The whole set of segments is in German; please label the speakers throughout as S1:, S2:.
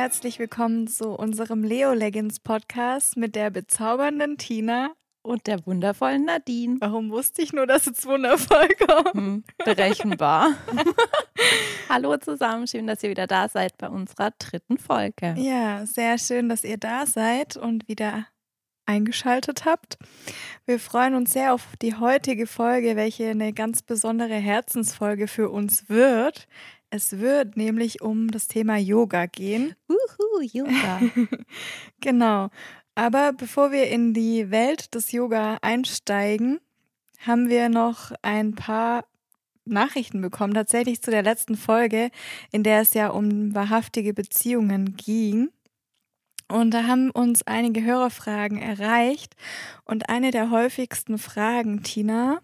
S1: Herzlich willkommen zu unserem Leo Leggins Podcast mit der bezaubernden Tina
S2: und der wundervollen Nadine.
S1: Warum wusste ich nur, dass es wundervoll kommt? Hm,
S2: berechenbar. Hallo zusammen, schön, dass ihr wieder da seid bei unserer dritten Folge.
S1: Ja, sehr schön, dass ihr da seid und wieder eingeschaltet habt. Wir freuen uns sehr auf die heutige Folge, welche eine ganz besondere Herzensfolge für uns wird. Es wird nämlich um das Thema Yoga gehen.
S2: Uhu, Yoga.
S1: genau. Aber bevor wir in die Welt des Yoga einsteigen, haben wir noch ein paar Nachrichten bekommen, tatsächlich zu der letzten Folge, in der es ja um wahrhaftige Beziehungen ging. Und da haben uns einige Hörerfragen erreicht. Und eine der häufigsten Fragen, Tina,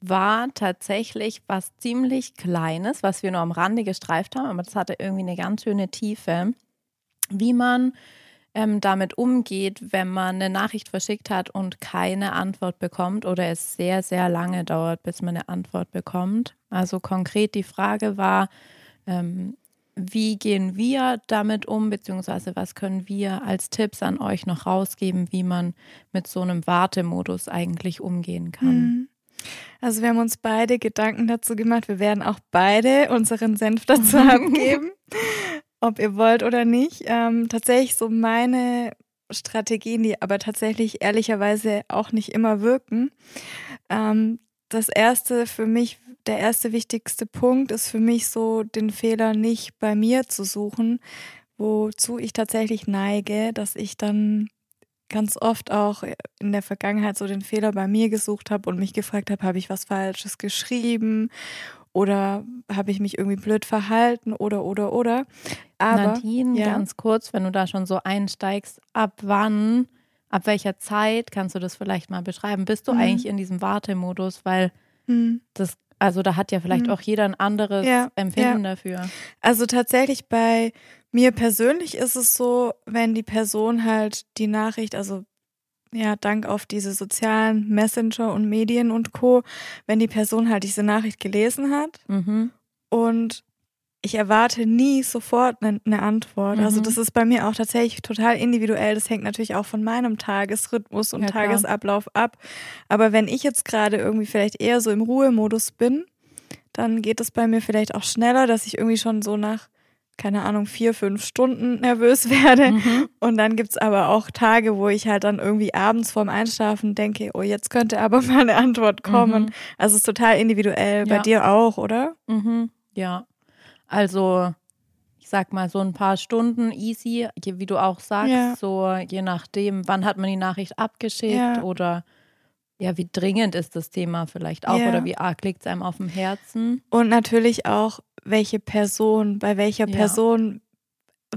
S2: war tatsächlich was ziemlich Kleines, was wir nur am Rande gestreift haben, aber das hatte irgendwie eine ganz schöne Tiefe, wie man ähm, damit umgeht, wenn man eine Nachricht verschickt hat und keine Antwort bekommt oder es sehr, sehr lange dauert, bis man eine Antwort bekommt. Also konkret die Frage war, ähm, wie gehen wir damit um, beziehungsweise was können wir als Tipps an euch noch rausgeben, wie man mit so einem Wartemodus eigentlich umgehen kann? Mhm.
S1: Also wir haben uns beide Gedanken dazu gemacht. Wir werden auch beide unseren Senf dazu abgeben, ob ihr wollt oder nicht. Ähm, tatsächlich so meine Strategien, die aber tatsächlich ehrlicherweise auch nicht immer wirken. Ähm, das erste für mich der erste wichtigste Punkt ist für mich so, den Fehler nicht bei mir zu suchen, wozu ich tatsächlich neige, dass ich dann ganz oft auch in der Vergangenheit so den Fehler bei mir gesucht habe und mich gefragt habe, habe ich was Falsches geschrieben oder habe ich mich irgendwie blöd verhalten oder oder oder.
S2: Aber Nadine, ja. ganz kurz, wenn du da schon so einsteigst, ab wann, ab welcher Zeit kannst du das vielleicht mal beschreiben? Bist du mhm. eigentlich in diesem Wartemodus, weil mhm. das also da hat ja vielleicht mhm. auch jeder ein anderes ja, Empfinden ja. dafür.
S1: Also tatsächlich bei mir persönlich ist es so, wenn die Person halt die Nachricht, also ja, dank auf diese sozialen Messenger und Medien und Co., wenn die Person halt diese Nachricht gelesen hat mhm. und ich erwarte nie sofort eine, eine Antwort. Also mhm. Also das ist bei mir auch tatsächlich total individuell. Das hängt natürlich auch von meinem Tagesrhythmus und ja, Tagesablauf ab. Aber wenn ich jetzt gerade irgendwie vielleicht eher so im Ruhemodus bin, dann geht es bei mir vielleicht auch schneller, dass ich irgendwie schon so nach, keine Ahnung, vier, fünf Stunden nervös werde. Mhm. Und dann gibt's aber auch Tage, wo ich halt dann irgendwie abends vorm Einschlafen denke, oh, jetzt könnte aber mal eine Antwort kommen. Mhm. Also es ist total individuell. Ja. Bei dir auch, oder?
S2: Mhm. Ja, also ich sag mal so ein paar Stunden easy, wie du auch sagst, ja. so je nachdem, wann hat man die Nachricht abgeschickt ja. oder ja, wie dringend ist das Thema vielleicht auch ja. oder wie arg liegt es einem auf dem Herzen.
S1: Und natürlich auch, welche Person, bei welcher Person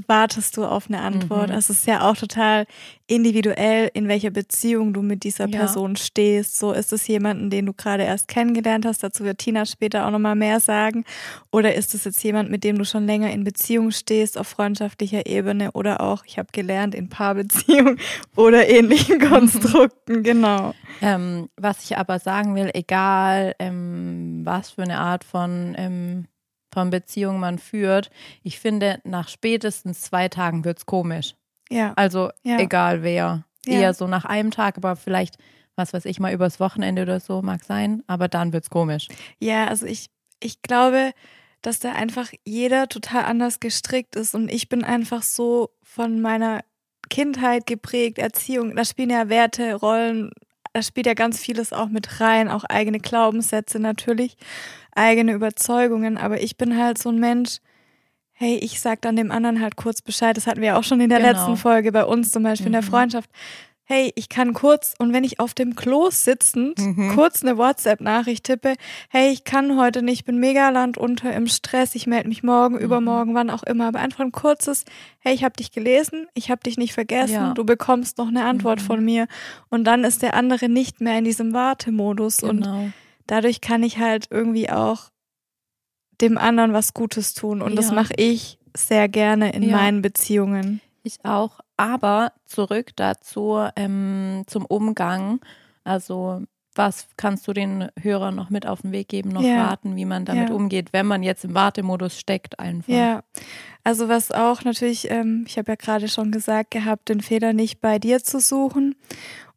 S1: wartest du auf eine Antwort. Mhm. Es ist ja auch total individuell, in welcher Beziehung du mit dieser Person ja. stehst. So ist es jemanden, den du gerade erst kennengelernt hast. Dazu wird Tina später auch nochmal mehr sagen. Oder ist es jetzt jemand, mit dem du schon länger in Beziehung stehst, auf freundschaftlicher Ebene oder auch, ich habe gelernt, in Paarbeziehung oder ähnlichen Konstrukten. Genau.
S2: Ähm, was ich aber sagen will, egal ähm, was für eine Art von ähm, von Beziehungen man führt, ich finde, nach spätestens zwei Tagen wird es komisch. Ja. Also ja. egal wer. Ja. Eher so nach einem Tag, aber vielleicht, was weiß ich, mal übers Wochenende oder so mag sein, aber dann wird es komisch.
S1: Ja, also ich, ich glaube, dass da einfach jeder total anders gestrickt ist und ich bin einfach so von meiner Kindheit geprägt, Erziehung, da spielen ja Werte, Rollen, da spielt ja ganz vieles auch mit rein, auch eigene Glaubenssätze natürlich eigene Überzeugungen, aber ich bin halt so ein Mensch, hey, ich sag dann dem anderen halt kurz Bescheid. Das hatten wir auch schon in der genau. letzten Folge bei uns zum Beispiel mhm. in der mhm. Freundschaft. Hey, ich kann kurz und wenn ich auf dem Klo sitzend mhm. kurz eine WhatsApp-Nachricht tippe, hey, ich kann heute nicht, bin mega landunter im Stress, ich melde mich morgen, mhm. übermorgen, wann auch immer. Aber einfach ein kurzes, hey, ich habe dich gelesen, ich habe dich nicht vergessen, ja. du bekommst noch eine Antwort mhm. von mir. Und dann ist der andere nicht mehr in diesem Wartemodus genau. und dadurch kann ich halt irgendwie auch dem anderen was Gutes tun. Und ja. das mache ich sehr gerne in ja. meinen Beziehungen.
S2: Ich auch. Aber zurück dazu ähm, zum Umgang. Also was kannst du den Hörern noch mit auf den Weg geben, noch
S1: Ja.
S2: raten, wie man damit
S1: Ja.
S2: umgeht, wenn man jetzt im Wartemodus steckt einfach?
S1: Ja, also was auch natürlich, ähm, ich habe ja gerade schon gesagt gehabt, den Fehler nicht bei dir zu suchen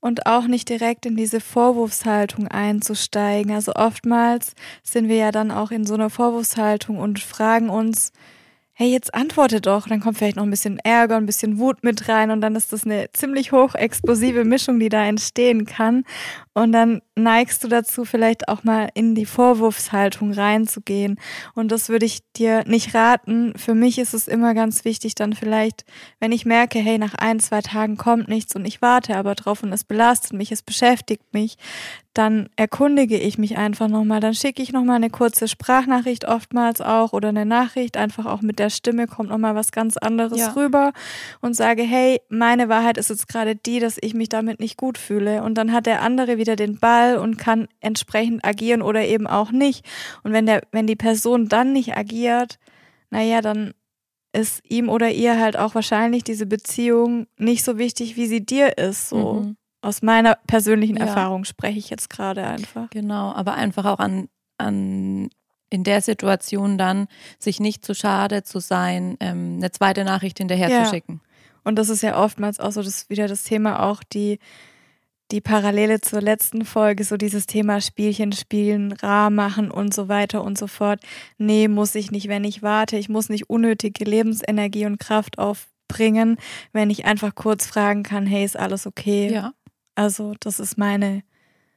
S1: und auch nicht direkt in diese Vorwurfshaltung einzusteigen. Also oftmals sind wir ja dann auch in so einer Vorwurfshaltung und fragen uns, hey, jetzt antworte doch. Dann kommt vielleicht noch ein bisschen Ärger, ein bisschen Wut mit rein und dann ist das eine ziemlich hochexplosive Mischung, die da entstehen kann. Und dann neigst du dazu, vielleicht auch mal in die Vorwurfshaltung reinzugehen. Und das würde ich dir nicht raten. Für mich ist es immer ganz wichtig, dann vielleicht, wenn ich merke, hey, nach ein, zwei Tagen kommt nichts und ich warte aber drauf und es belastet mich, es beschäftigt mich, dann erkundige ich mich einfach nochmal. Dann schicke ich nochmal eine kurze Sprachnachricht oftmals auch oder eine Nachricht. Einfach auch mit der Stimme kommt nochmal was ganz anderes
S2: Ja.
S1: rüber und sage, hey, meine Wahrheit ist jetzt gerade die, dass ich mich damit nicht gut fühle. Und dann hat der andere wieder den Ball und kann entsprechend agieren oder eben auch nicht. Und wenn der, wenn die Person dann nicht agiert, naja, dann ist ihm oder ihr halt auch wahrscheinlich diese Beziehung nicht so wichtig, wie sie dir ist. So
S2: Mhm.
S1: aus meiner persönlichen
S2: Ja.
S1: Erfahrung spreche ich jetzt gerade einfach.
S2: Genau, aber einfach auch an, an in der Situation dann sich nicht zu schade zu sein, ähm, eine zweite Nachricht hinterher
S1: Ja.
S2: zu schicken.
S1: Und das ist ja oftmals auch so das wieder das Thema auch die die Parallele zur letzten Folge, so dieses Thema Spielchen spielen, rar machen und so weiter und so fort. Nee, muss ich nicht, wenn ich warte. Ich muss nicht unnötige Lebensenergie und Kraft aufbringen, wenn ich einfach kurz fragen kann, hey, ist alles okay?
S2: Ja,
S1: Also, das ist meine,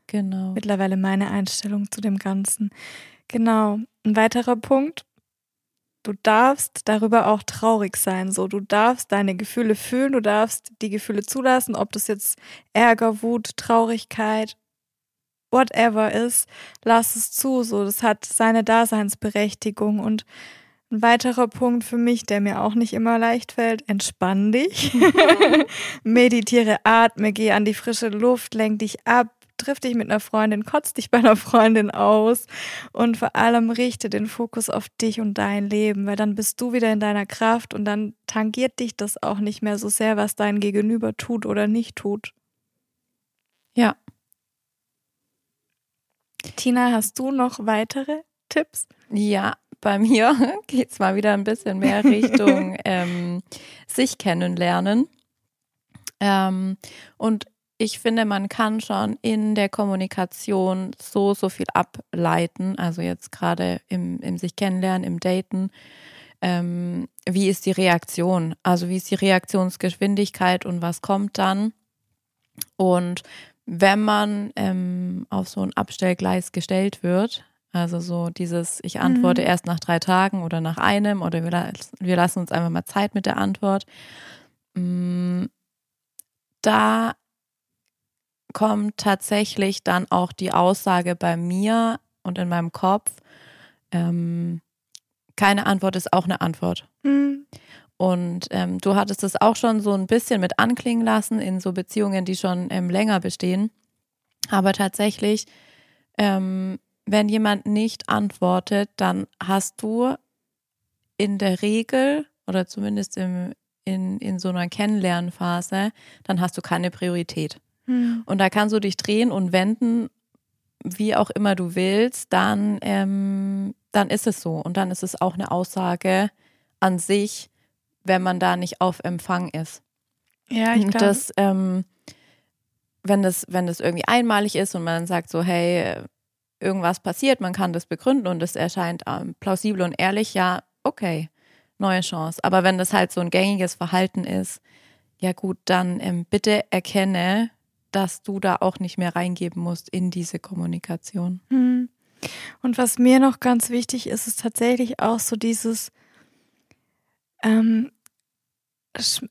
S2: genau.
S1: mittlerweile meine Einstellung zu dem Ganzen. Genau. Ein weiterer Punkt. Du darfst darüber auch traurig sein. So, du darfst deine Gefühle fühlen, du darfst die Gefühle zulassen, ob das jetzt Ärger, Wut, Traurigkeit, whatever ist, lass es zu. So, das hat seine Daseinsberechtigung. Und ein weiterer Punkt für mich, der mir auch nicht immer leicht fällt, entspann dich. Meditiere, atme, geh an die frische Luft, lenk dich ab, triff dich mit einer Freundin, kotz dich bei einer Freundin aus und vor allem richte den Fokus auf dich und dein Leben, weil dann bist du wieder in deiner Kraft und dann tangiert dich das auch nicht mehr so sehr, was dein Gegenüber tut oder nicht tut.
S2: Ja.
S1: Tina, hast du noch weitere Tipps?
S2: Ja, bei mir geht es mal wieder ein bisschen mehr Richtung ähm, sich kennenlernen. Ähm, und ich finde, man kann schon in der Kommunikation so, so viel ableiten. Also jetzt gerade im, im sich kennenlernen, im Daten. Ähm, wie ist die Reaktion? Also wie ist die Reaktionsgeschwindigkeit und was kommt dann? Und wenn man ähm, auf so ein Abstellgleis gestellt wird, also so dieses, ich antworte
S1: Mhm.
S2: erst nach drei Tagen oder nach einem oder wir, las- wir lassen uns einfach mal Zeit mit der Antwort. Mm, Da kommt tatsächlich dann auch die Aussage bei mir und in meinem Kopf, ähm, keine Antwort ist auch eine Antwort.
S1: Hm,
S2: Und ähm, du hattest es auch schon so ein bisschen mit anklingen lassen in so Beziehungen, die schon ähm, länger bestehen. Aber tatsächlich, ähm, wenn jemand nicht antwortet, dann hast du in der Regel oder zumindest im, in, in so einer Kennenlernphase, dann hast du keine Priorität.
S1: Hm,
S2: Und da kannst du dich drehen und wenden, wie auch immer du willst, dann, ähm, dann ist es so. Und dann ist es auch eine Aussage an sich, wenn man da nicht auf Empfang ist.
S1: Ja, ich glaube.
S2: das, ähm, wenn das, wenn das irgendwie einmalig ist und man sagt so, hey, irgendwas passiert, man kann das begründen und es erscheint ähm, plausibel und ehrlich, ja, okay, neue Chance. Aber wenn das halt so ein gängiges Verhalten ist, ja gut, dann ähm, bitte erkenne, dass du da auch nicht mehr reingeben musst in diese Kommunikation.
S1: Hm. Und was mir noch ganz wichtig ist, ist tatsächlich auch so dieses, ähm,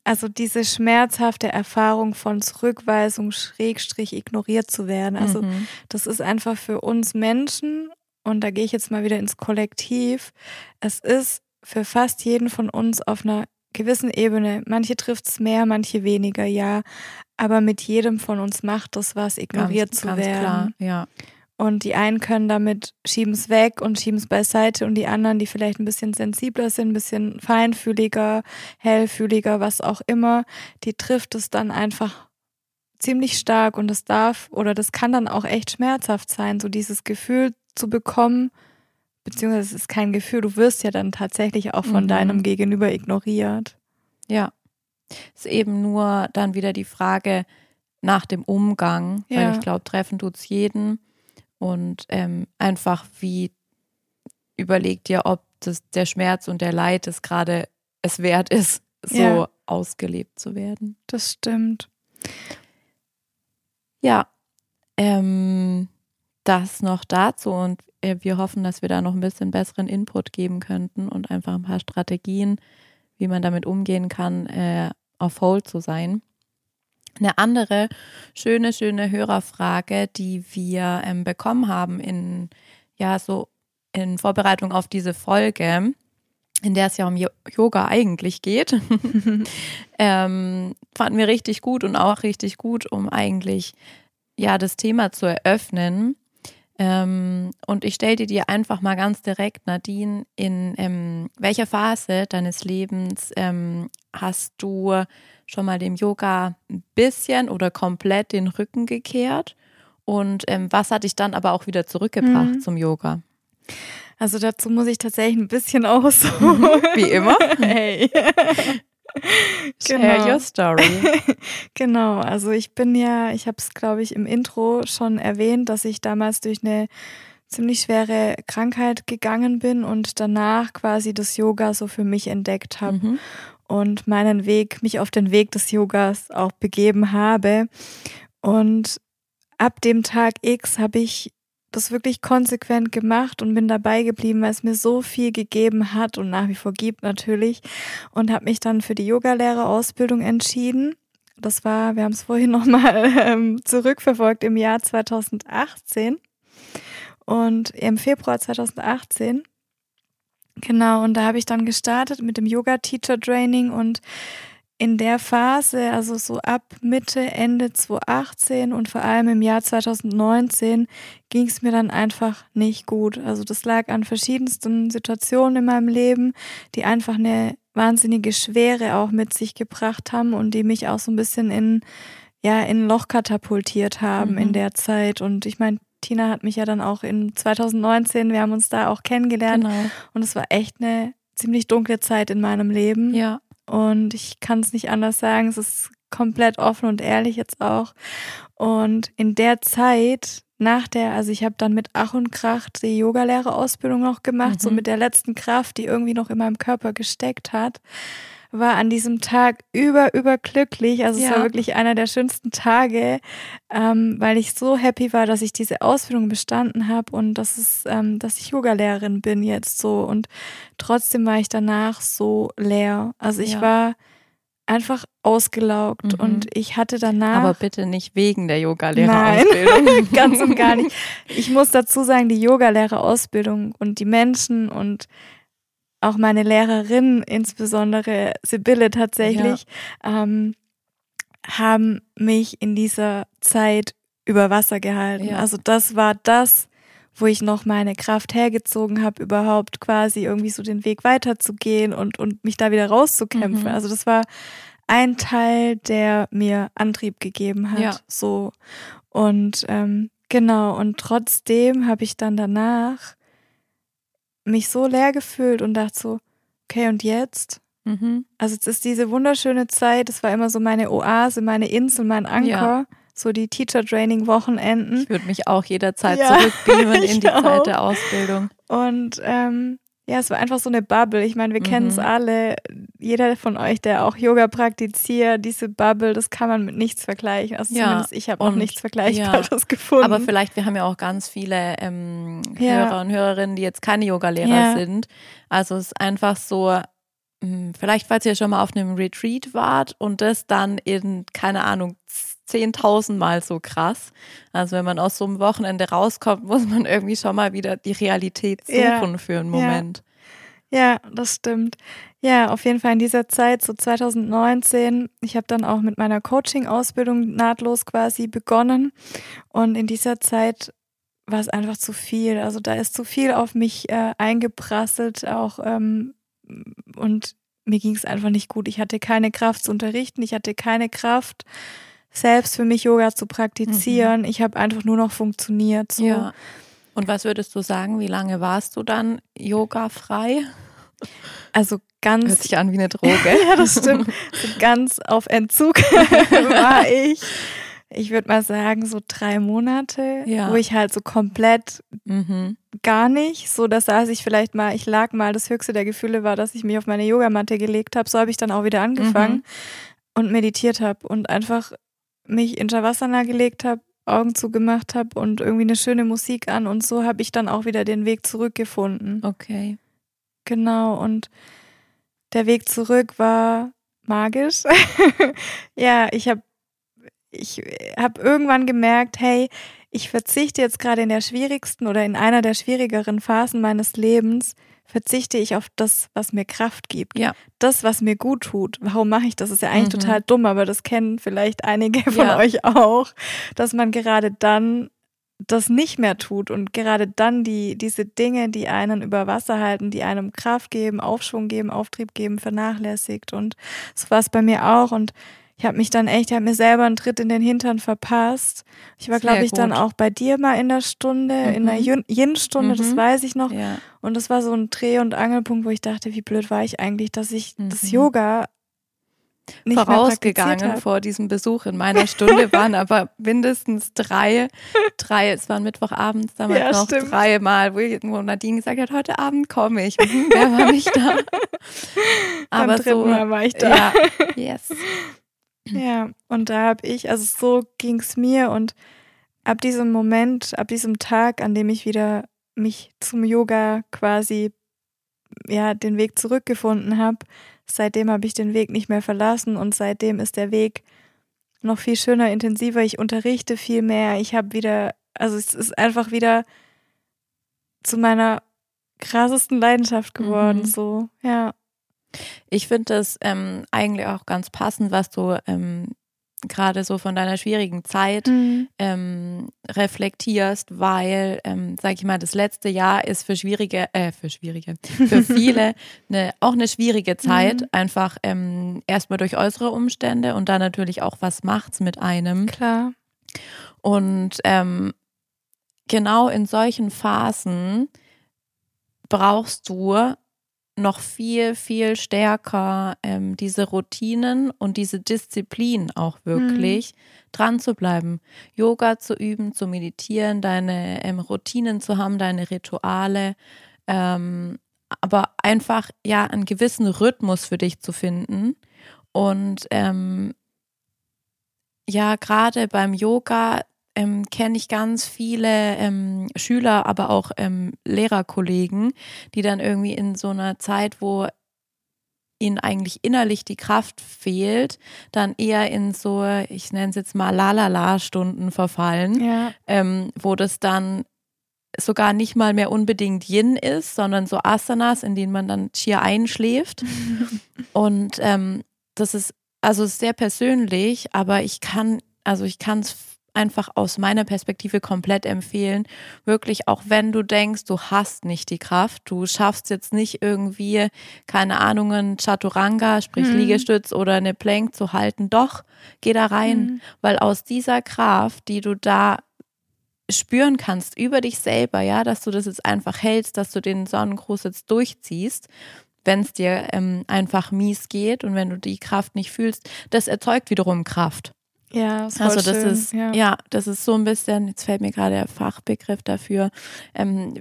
S1: also diese schmerzhafte Erfahrung von Zurückweisung, Schrägstrich ignoriert zu werden. Also
S2: Mhm.
S1: das ist einfach für uns Menschen, und da gehe ich jetzt mal wieder ins Kollektiv, es ist für fast jeden von uns auf einer gewissen Ebene, manche trifft es mehr, manche weniger, ja, aber mit jedem von uns macht das was, ignoriert
S2: ganz,
S1: zu
S2: ganz
S1: werden.
S2: klar, ja.
S1: Und die einen können damit schieben es weg und schieben es beiseite und die anderen, die vielleicht ein bisschen sensibler sind, ein bisschen feinfühliger, hellfühliger, was auch immer, die trifft es dann einfach ziemlich stark und das darf oder das kann dann auch echt schmerzhaft sein, so dieses Gefühl zu bekommen, beziehungsweise es ist kein Gefühl, du wirst ja dann tatsächlich auch von mhm. deinem Gegenüber ignoriert.
S2: Ja. Es ist eben nur dann wieder die Frage nach dem Umgang, ja. weil ich glaube, treffen tut es jeden und ähm, einfach wie überleg dir, ob das, der Schmerz und der Leid es gerade es wert ist, so ja. ausgelebt zu werden.
S1: Das stimmt.
S2: Ja, ähm, das noch dazu und wir hoffen, dass wir da noch ein bisschen besseren Input geben könnten und einfach ein paar Strategien, wie man damit umgehen kann, äh, auf Hold zu sein. Eine andere schöne, schöne Hörerfrage, die wir ähm, bekommen haben in, ja, so in Vorbereitung auf diese Folge, in der es ja um Yoga eigentlich geht, ähm, fanden wir richtig gut und auch richtig gut, um eigentlich ja das Thema zu eröffnen. Ähm, und ich stelle dir einfach mal ganz direkt, Nadine, in ähm, welcher Phase deines Lebens ähm, hast du schon mal dem Yoga ein bisschen oder komplett den Rücken gekehrt? Und ähm, was hat dich dann aber auch wieder zurückgebracht mhm. zum Yoga?
S1: Also dazu muss ich tatsächlich ein bisschen ausholen.
S2: Wie immer. Hey. Share genau. your story.
S1: genau, also ich bin ja, ich habe es glaube ich im Intro schon erwähnt, dass ich damals durch eine ziemlich schwere Krankheit gegangen bin und danach quasi das Yoga so für mich entdeckt habe mhm. und meinen Weg, mich auf den Weg des Yogas auch begeben habe. Und ab dem Tag X habe ich das wirklich konsequent gemacht und bin dabei geblieben, weil es mir so viel gegeben hat und nach wie vor gibt natürlich. Und habe mich dann für die Yogalehrerausbildung entschieden. Das war, wir haben es vorhin nochmal ähm, zurückverfolgt im Jahr 2018 und im Februar 2018. Genau, und da habe ich dann gestartet mit dem Yoga Teacher Training und in der Phase, also so ab Mitte, Ende 2018 und vor allem im Jahr 2019 ging es mir dann einfach nicht gut. Also das lag an verschiedensten Situationen in meinem Leben, die einfach eine wahnsinnige Schwere auch mit sich gebracht haben und die mich auch so ein bisschen in ja in ein Loch katapultiert haben mhm. in der Zeit. Und ich meine, Tina hat mich ja dann auch in 2019, wir haben uns da auch kennengelernt genau. und es war echt eine ziemlich dunkle Zeit in meinem Leben.
S2: Ja.
S1: Und ich kann es nicht anders sagen. Es ist komplett offen und ehrlich jetzt auch. Und in der Zeit, nach der, also ich habe dann mit Ach und Krach die Yogalehrerausbildung noch gemacht, mhm. so mit der letzten Kraft, die irgendwie noch in meinem Körper gesteckt hat war an diesem Tag über, überglücklich. Also ja. es war wirklich einer der schönsten Tage, ähm, weil ich so happy war, dass ich diese Ausbildung bestanden habe und dass es, ähm, dass ich Yogalehrerin bin jetzt so. Und trotzdem war ich danach so leer. Also ich ja. war einfach ausgelaugt mhm. und ich hatte danach.
S2: Aber bitte nicht wegen der Yogalehrerausbildung.
S1: Ganz und gar nicht. Ich muss dazu sagen, die Yogalehrerausbildung und die Menschen und auch meine Lehrerin, insbesondere Sibylle tatsächlich, ja. ähm, haben mich in dieser Zeit über Wasser gehalten. Ja. Also das war das, wo ich noch meine Kraft hergezogen habe, überhaupt quasi irgendwie so den Weg weiterzugehen und, und mich da wieder rauszukämpfen. Mhm. Also das war ein Teil, der mir Antrieb gegeben hat. Ja. So. Und ähm, genau, und trotzdem habe ich dann danach mich so leer gefühlt und dachte so, okay, und jetzt? Mhm. Also es ist diese wunderschöne Zeit, das war immer so meine Oase, meine Insel, mein Anker. Ja. So die Teacher-Training-Wochenenden.
S2: Ich würde mich auch jederzeit ja, zurückbeamen in die auch. Zeit der Ausbildung.
S1: Und ähm, ja, es war einfach so eine Bubble. Ich meine, wir mhm. kennen es alle. Jeder von euch, der auch Yoga praktiziert, diese Bubble, das kann man mit nichts vergleichen. Also ja. zumindest ich habe auch nichts Vergleichbares ja. gefunden.
S2: Aber vielleicht, wir haben ja auch ganz viele ähm, ja. Hörer und Hörerinnen, die jetzt keine Yogalehrer sind. Also es ist einfach so, hm, vielleicht, falls ihr schon mal auf einem Retreat wart und das dann in, keine Ahnung, 10.000 Mal so krass. Also wenn man aus so einem Wochenende rauskommt, muss man irgendwie schon mal wieder die Realität suchen ja, für einen Moment.
S1: Ja. ja, das stimmt. Ja, auf jeden Fall in dieser Zeit, so 2019, ich habe dann auch mit meiner Coaching-Ausbildung nahtlos quasi begonnen. Und in dieser Zeit war es einfach zu viel. Also da ist zu viel auf mich äh, eingeprasselt, auch ähm, und mir ging es einfach nicht gut. Ich hatte keine Kraft zu unterrichten, ich hatte keine Kraft, selbst für mich Yoga zu praktizieren. Mhm. Ich habe einfach nur noch funktioniert. So. Ja.
S2: Und was würdest du sagen, wie lange warst du dann yogafrei?
S1: Also ganz.
S2: Hört sich an wie eine Droge.
S1: ja, das stimmt. So ganz auf Entzug war ich. Ich würde mal sagen, so drei Monate, ja. wo ich halt so komplett mhm. gar nicht, so dass saß ich vielleicht mal, ich lag mal, das höchste der Gefühle war, dass ich mich auf meine Yogamatte gelegt habe. So habe ich dann auch wieder angefangen mhm. und meditiert habe und einfach mich in Shavasana gelegt habe, Augen zugemacht habe und irgendwie eine schöne Musik an und so habe ich dann auch wieder den Weg zurückgefunden.
S2: Okay.
S1: Genau und der Weg zurück war magisch. ja, ich habe ich habe irgendwann gemerkt, hey, ich verzichte jetzt gerade in der schwierigsten oder in einer der schwierigeren Phasen meines Lebens verzichte ich auf das, was mir Kraft gibt.
S2: Ja.
S1: Das, was mir gut tut. Warum mache ich das? Ist ja eigentlich mhm. total dumm, aber das kennen vielleicht einige von ja. euch auch, dass man gerade dann das nicht mehr tut und gerade dann die, diese Dinge, die einen über Wasser halten, die einem Kraft geben, Aufschwung geben, Auftrieb geben, vernachlässigt. Und so war es bei mir auch. Und ich habe mich dann echt, ich habe mir selber einen Tritt in den Hintern verpasst. Ich war, glaube ich, gut. dann auch bei dir mal in der Stunde, mhm. in der Yin-Stunde, mhm. das weiß ich noch. Ja. Und das war so ein Dreh- und Angelpunkt, wo ich dachte, wie blöd war ich eigentlich, dass ich mhm. das Yoga nicht
S2: vorausgegangen vor diesem Besuch in meiner Stunde waren aber mindestens drei, drei, es war Mittwochabends damals ja, noch stimmt. dreimal, wo, wo Nadine gesagt hat, heute Abend komme ich. Mhm, wer war nicht da?
S1: aber Beim so, Mal war ich da.
S2: Ja, yes.
S1: Ja, und da habe ich, also so ging es mir und ab diesem Moment, ab diesem Tag, an dem ich wieder mich zum Yoga quasi, ja, den Weg zurückgefunden habe, seitdem habe ich den Weg nicht mehr verlassen und seitdem ist der Weg noch viel schöner, intensiver. Ich unterrichte viel mehr. Ich habe wieder, also es ist einfach wieder zu meiner krassesten Leidenschaft geworden, mhm. so, ja.
S2: Ich finde das ähm, eigentlich auch ganz passend, was du ähm, gerade so von deiner schwierigen Zeit mhm. ähm, reflektierst, weil, ähm, sag ich mal, das letzte Jahr ist für schwierige, äh, für schwierige, für viele eine, auch eine schwierige Zeit, mhm. einfach ähm, erstmal durch äußere Umstände und dann natürlich auch, was macht's mit einem.
S1: Klar.
S2: Und ähm, genau in solchen Phasen brauchst du noch viel, viel stärker ähm, diese Routinen und diese Disziplin auch wirklich mhm. dran zu bleiben. Yoga zu üben, zu meditieren, deine ähm, Routinen zu haben, deine Rituale, ähm, aber einfach ja einen gewissen Rhythmus für dich zu finden. Und ähm, ja, gerade beim Yoga ähm, kenne ich ganz viele ähm, Schüler, aber auch ähm, Lehrerkollegen, die dann irgendwie in so einer Zeit, wo ihnen eigentlich innerlich die Kraft fehlt, dann eher in so, ich nenne es jetzt mal Lalala-Stunden verfallen, ja. ähm, wo das dann sogar nicht mal mehr unbedingt Yin ist, sondern so Asanas, in denen man dann schier einschläft. Und ähm, das ist also sehr persönlich, aber ich kann, also ich kann es einfach aus meiner Perspektive komplett empfehlen. Wirklich, auch wenn du denkst, du hast nicht die Kraft, du schaffst jetzt nicht irgendwie, keine Ahnung, ein Chaturanga, sprich mhm. Liegestütz oder eine Plank zu halten. Doch, geh da rein, mhm. weil aus dieser Kraft, die du da spüren kannst über dich selber, ja, dass du das jetzt einfach hältst, dass du den Sonnengruß jetzt durchziehst, wenn es dir ähm, einfach mies geht und wenn du die Kraft nicht fühlst, das erzeugt wiederum Kraft.
S1: Ja, ist
S2: also das
S1: schön.
S2: ist ja. ja. das ist so ein bisschen. Jetzt fällt mir gerade der Fachbegriff dafür. Ähm,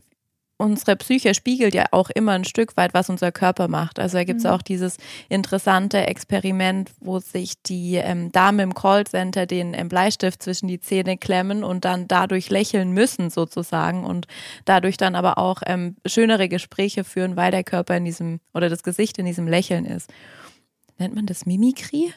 S2: unsere Psyche spiegelt ja auch immer ein Stück weit, was unser Körper macht. Also da gibt es mhm. auch dieses interessante Experiment, wo sich die ähm, Damen im Callcenter den ähm, Bleistift zwischen die Zähne klemmen und dann dadurch lächeln müssen sozusagen und dadurch dann aber auch ähm, schönere Gespräche führen, weil der Körper in diesem oder das Gesicht in diesem Lächeln ist. Nennt man das Mimikrie?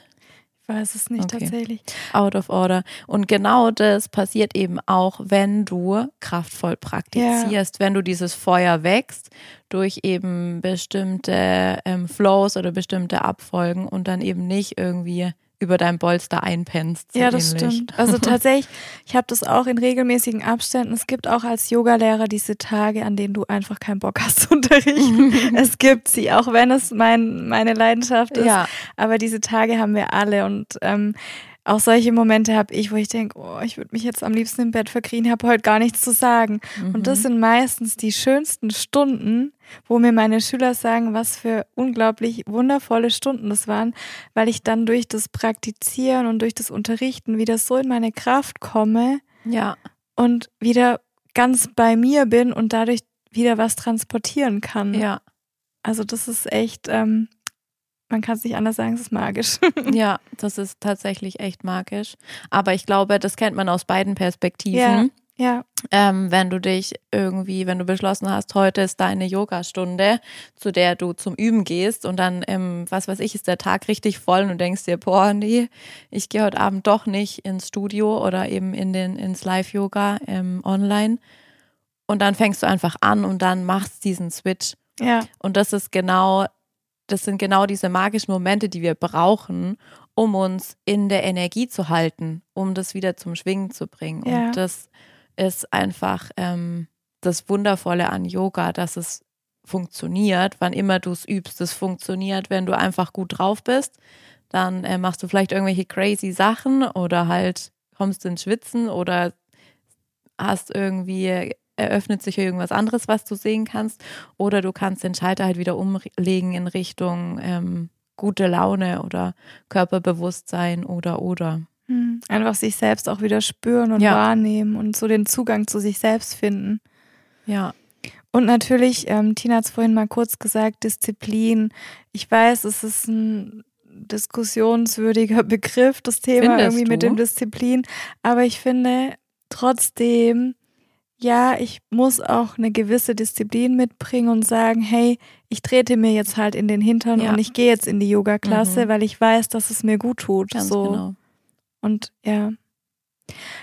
S1: Weiß es nicht okay. tatsächlich.
S2: Out of order. Und genau das passiert eben auch, wenn du kraftvoll praktizierst, ja. wenn du dieses Feuer wächst durch eben bestimmte ähm, Flows oder bestimmte Abfolgen und dann eben nicht irgendwie über dein Bolster einpennst.
S1: So ja, das ähnlich. stimmt. Also tatsächlich, ich habe das auch in regelmäßigen Abständen. Es gibt auch als Yogalehrer diese Tage, an denen du einfach keinen Bock hast zu unterrichten. es gibt sie, auch wenn es mein, meine Leidenschaft ist. Ja. Aber diese Tage haben wir alle und ähm, auch solche Momente habe ich, wo ich denke, oh, ich würde mich jetzt am liebsten im Bett verkriechen, habe heute gar nichts zu sagen. Mhm. Und das mhm. sind meistens die schönsten Stunden, wo mir meine Schüler sagen, was für unglaublich wundervolle Stunden das waren, weil ich dann durch das Praktizieren und durch das Unterrichten wieder so in meine Kraft komme.
S2: Ja.
S1: Und wieder ganz bei mir bin und dadurch wieder was transportieren kann.
S2: Ja.
S1: Also das ist echt, ähm, man kann es nicht anders sagen, es ist magisch.
S2: ja, das ist tatsächlich echt magisch. Aber ich glaube, das kennt man aus beiden Perspektiven.
S1: Ja. ja.
S2: Ähm, wenn du dich irgendwie, wenn du beschlossen hast, heute ist deine Yogastunde, zu der du zum Üben gehst und dann, ähm, was weiß ich, ist der Tag richtig voll und du denkst dir, boah, nee, ich gehe heute Abend doch nicht ins Studio oder eben in den, ins Live-Yoga ähm, online. Und dann fängst du einfach an und dann machst diesen Switch.
S1: Ja.
S2: Und das ist genau das sind genau diese magischen Momente, die wir brauchen, um uns in der Energie zu halten, um das wieder zum Schwingen zu bringen. Ja. Und das ist einfach ähm, das Wundervolle an Yoga, dass es funktioniert, wann immer du es übst. Es funktioniert, wenn du einfach gut drauf bist. Dann äh, machst du vielleicht irgendwelche crazy Sachen oder halt kommst ins Schwitzen oder hast irgendwie eröffnet sich irgendwas anderes, was du sehen kannst. Oder du kannst den Schalter halt wieder umlegen in Richtung ähm, gute Laune oder Körperbewusstsein oder oder.
S1: Hm. Einfach sich selbst auch wieder spüren und ja. wahrnehmen und so den Zugang zu sich selbst finden.
S2: Ja.
S1: Und natürlich, ähm, Tina hat es vorhin mal kurz gesagt, Disziplin. Ich weiß, es ist ein diskussionswürdiger Begriff, das Thema Findest irgendwie du? mit dem Disziplin. Aber ich finde trotzdem, ja, ich muss auch eine gewisse Disziplin mitbringen und sagen, hey, ich trete mir jetzt halt in den Hintern ja. und ich gehe jetzt in die Yoga-Klasse, mhm. weil ich weiß, dass es mir gut tut.
S2: Ganz
S1: so.
S2: genau.
S1: Und ja.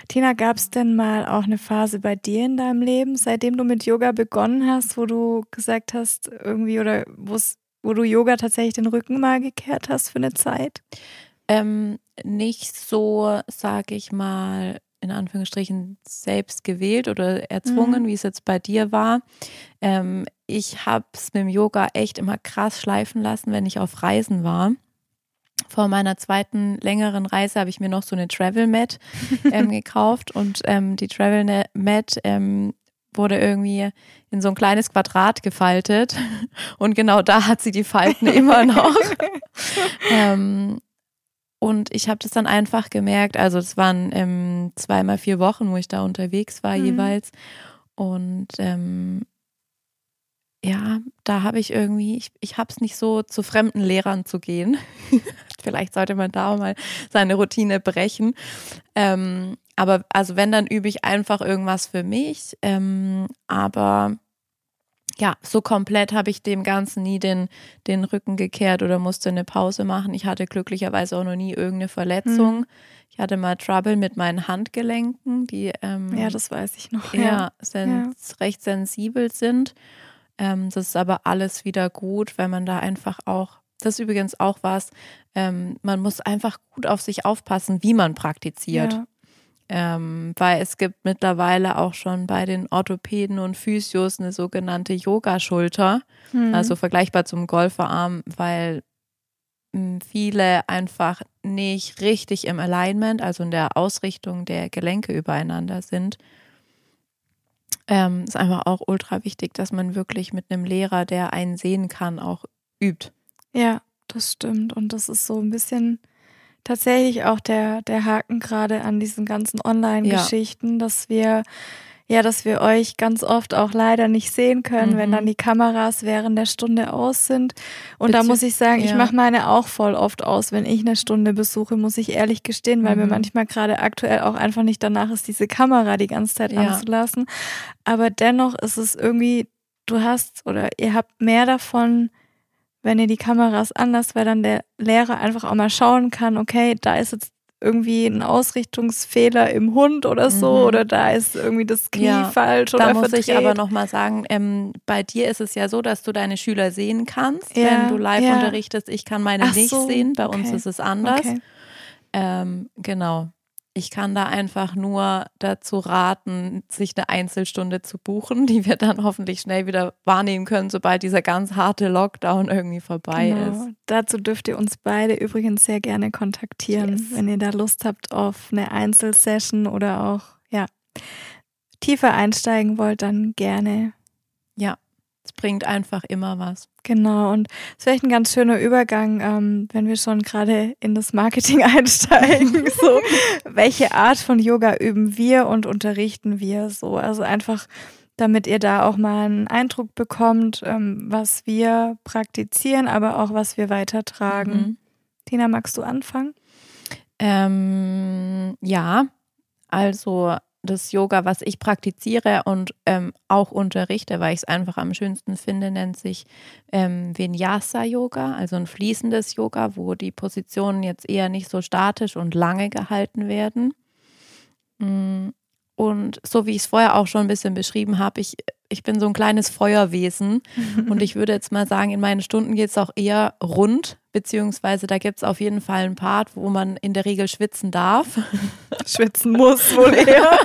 S1: Tina, gab es denn mal auch eine Phase bei dir in deinem Leben, seitdem du mit Yoga begonnen hast, wo du gesagt hast, irgendwie oder wo du Yoga tatsächlich den Rücken mal gekehrt hast für eine Zeit?
S2: Ähm, nicht so, sag ich mal, in Anführungsstrichen selbst gewählt oder erzwungen, mhm. wie es jetzt bei dir war. Ähm, ich habe es mit dem Yoga echt immer krass schleifen lassen, wenn ich auf Reisen war. Vor meiner zweiten längeren Reise habe ich mir noch so eine Travel Mat ähm, gekauft und ähm, die Travel Mat ähm, wurde irgendwie in so ein kleines Quadrat gefaltet und genau da hat sie die Falten immer noch. und ich habe das dann einfach gemerkt, also es waren ähm, zweimal vier Wochen, wo ich da unterwegs war mhm. jeweils. Und ähm, ja, da habe ich irgendwie, ich, ich habe es nicht so, zu fremden Lehrern zu gehen. Vielleicht sollte man da mal seine Routine brechen. Ähm, aber also wenn, dann übe ich einfach irgendwas für mich. Ähm, aber ja, so komplett habe ich dem Ganzen nie den, den Rücken gekehrt oder musste eine Pause machen. Ich hatte glücklicherweise auch noch nie irgendeine Verletzung. Mhm. Ich hatte mal Trouble mit meinen Handgelenken, die ähm,
S1: ja, das weiß ich noch.
S2: Ja, ja. recht sensibel sind. Ähm, das ist aber alles wieder gut, wenn man da einfach auch, das ist übrigens auch was, ähm, man muss einfach gut auf sich aufpassen, wie man praktiziert. Ja. Ähm, weil es gibt mittlerweile auch schon bei den Orthopäden und Physios eine sogenannte Yoga-Schulter, mhm. also vergleichbar zum Golferarm, weil hm, viele einfach nicht richtig im Alignment, also in der Ausrichtung der Gelenke übereinander sind. Ähm, ist einfach auch ultra wichtig, dass man wirklich mit einem Lehrer, der einen sehen kann, auch übt.
S1: Ja, das stimmt. Und das ist so ein bisschen tatsächlich auch der, der Haken gerade an diesen ganzen Online-Geschichten, ja. dass wir ja, dass wir euch ganz oft auch leider nicht sehen können, mhm. wenn dann die Kameras während der Stunde aus sind. Und Bitte? da muss ich sagen, ja. ich mache meine auch voll oft aus, wenn ich eine Stunde besuche, muss ich ehrlich gestehen, weil mhm. mir manchmal gerade aktuell auch einfach nicht danach ist, diese Kamera die ganze Zeit ja. anzulassen. Aber dennoch ist es irgendwie, du hast oder ihr habt mehr davon, wenn ihr die Kameras anders, weil dann der Lehrer einfach auch mal schauen kann, okay, da ist jetzt irgendwie ein Ausrichtungsfehler im Hund oder so mhm. oder da ist irgendwie das Knie ja, falsch oder
S2: Da muss
S1: verdreht.
S2: ich aber nochmal sagen, ähm, bei dir ist es ja so, dass du deine Schüler sehen kannst, ja, wenn du live ja. unterrichtest. Ich kann meine Ach nicht so, sehen, bei okay. uns ist es anders. Okay. Ähm, genau. Ich kann da einfach nur dazu raten, sich eine Einzelstunde zu buchen, die wir dann hoffentlich schnell wieder wahrnehmen können, sobald dieser ganz harte Lockdown irgendwie vorbei genau. ist.
S1: Dazu dürft ihr uns beide übrigens sehr gerne kontaktieren, yes. wenn ihr da Lust habt auf eine Einzelsession oder auch, ja, tiefer einsteigen wollt, dann gerne.
S2: Ja, es bringt einfach immer was.
S1: Genau, und es wäre ein ganz schöner Übergang, ähm, wenn wir schon gerade in das Marketing einsteigen. so, welche Art von Yoga üben wir und unterrichten wir so? Also einfach, damit ihr da auch mal einen Eindruck bekommt, ähm, was wir praktizieren, aber auch was wir weitertragen. Mhm. Tina, magst du anfangen?
S2: Ähm, ja, also das Yoga, was ich praktiziere und ähm, auch unterrichte, weil ich es einfach am schönsten finde, nennt sich ähm, Vinyasa-Yoga, also ein fließendes Yoga, wo die Positionen jetzt eher nicht so statisch und lange gehalten werden. Mm, und so wie ich es vorher auch schon ein bisschen beschrieben habe, ich, ich bin so ein kleines Feuerwesen und ich würde jetzt mal sagen, in meinen Stunden geht es auch eher rund, beziehungsweise da gibt es auf jeden Fall einen Part, wo man in der Regel schwitzen darf.
S1: Schwitzen muss wohl eher.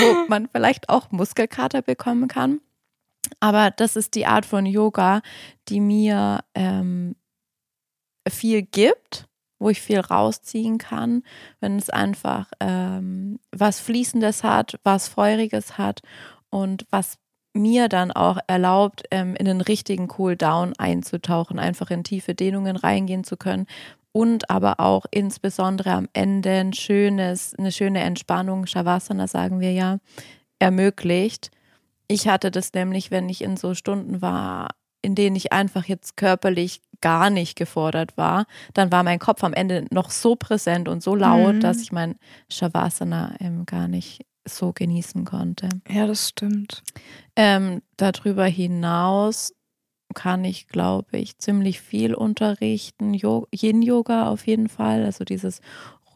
S2: wo man vielleicht auch Muskelkater bekommen kann. Aber das ist die Art von Yoga, die mir ähm, viel gibt wo ich viel rausziehen kann, wenn es einfach ähm, was Fließendes hat, was Feuriges hat und was mir dann auch erlaubt, ähm, in den richtigen Cool-Down einzutauchen, einfach in tiefe Dehnungen reingehen zu können und aber auch insbesondere am Ende ein schönes, eine schöne Entspannung, Shavasana sagen wir ja, ermöglicht. Ich hatte das nämlich, wenn ich in so Stunden war, in denen ich einfach jetzt körperlich gar nicht gefordert war, dann war mein Kopf am Ende noch so präsent und so laut, mhm. dass ich mein Shavasana ähm, gar nicht so genießen konnte.
S1: Ja, das stimmt.
S2: Ähm, darüber hinaus kann ich, glaube ich, ziemlich viel unterrichten. Yin-Yoga auf jeden Fall, also dieses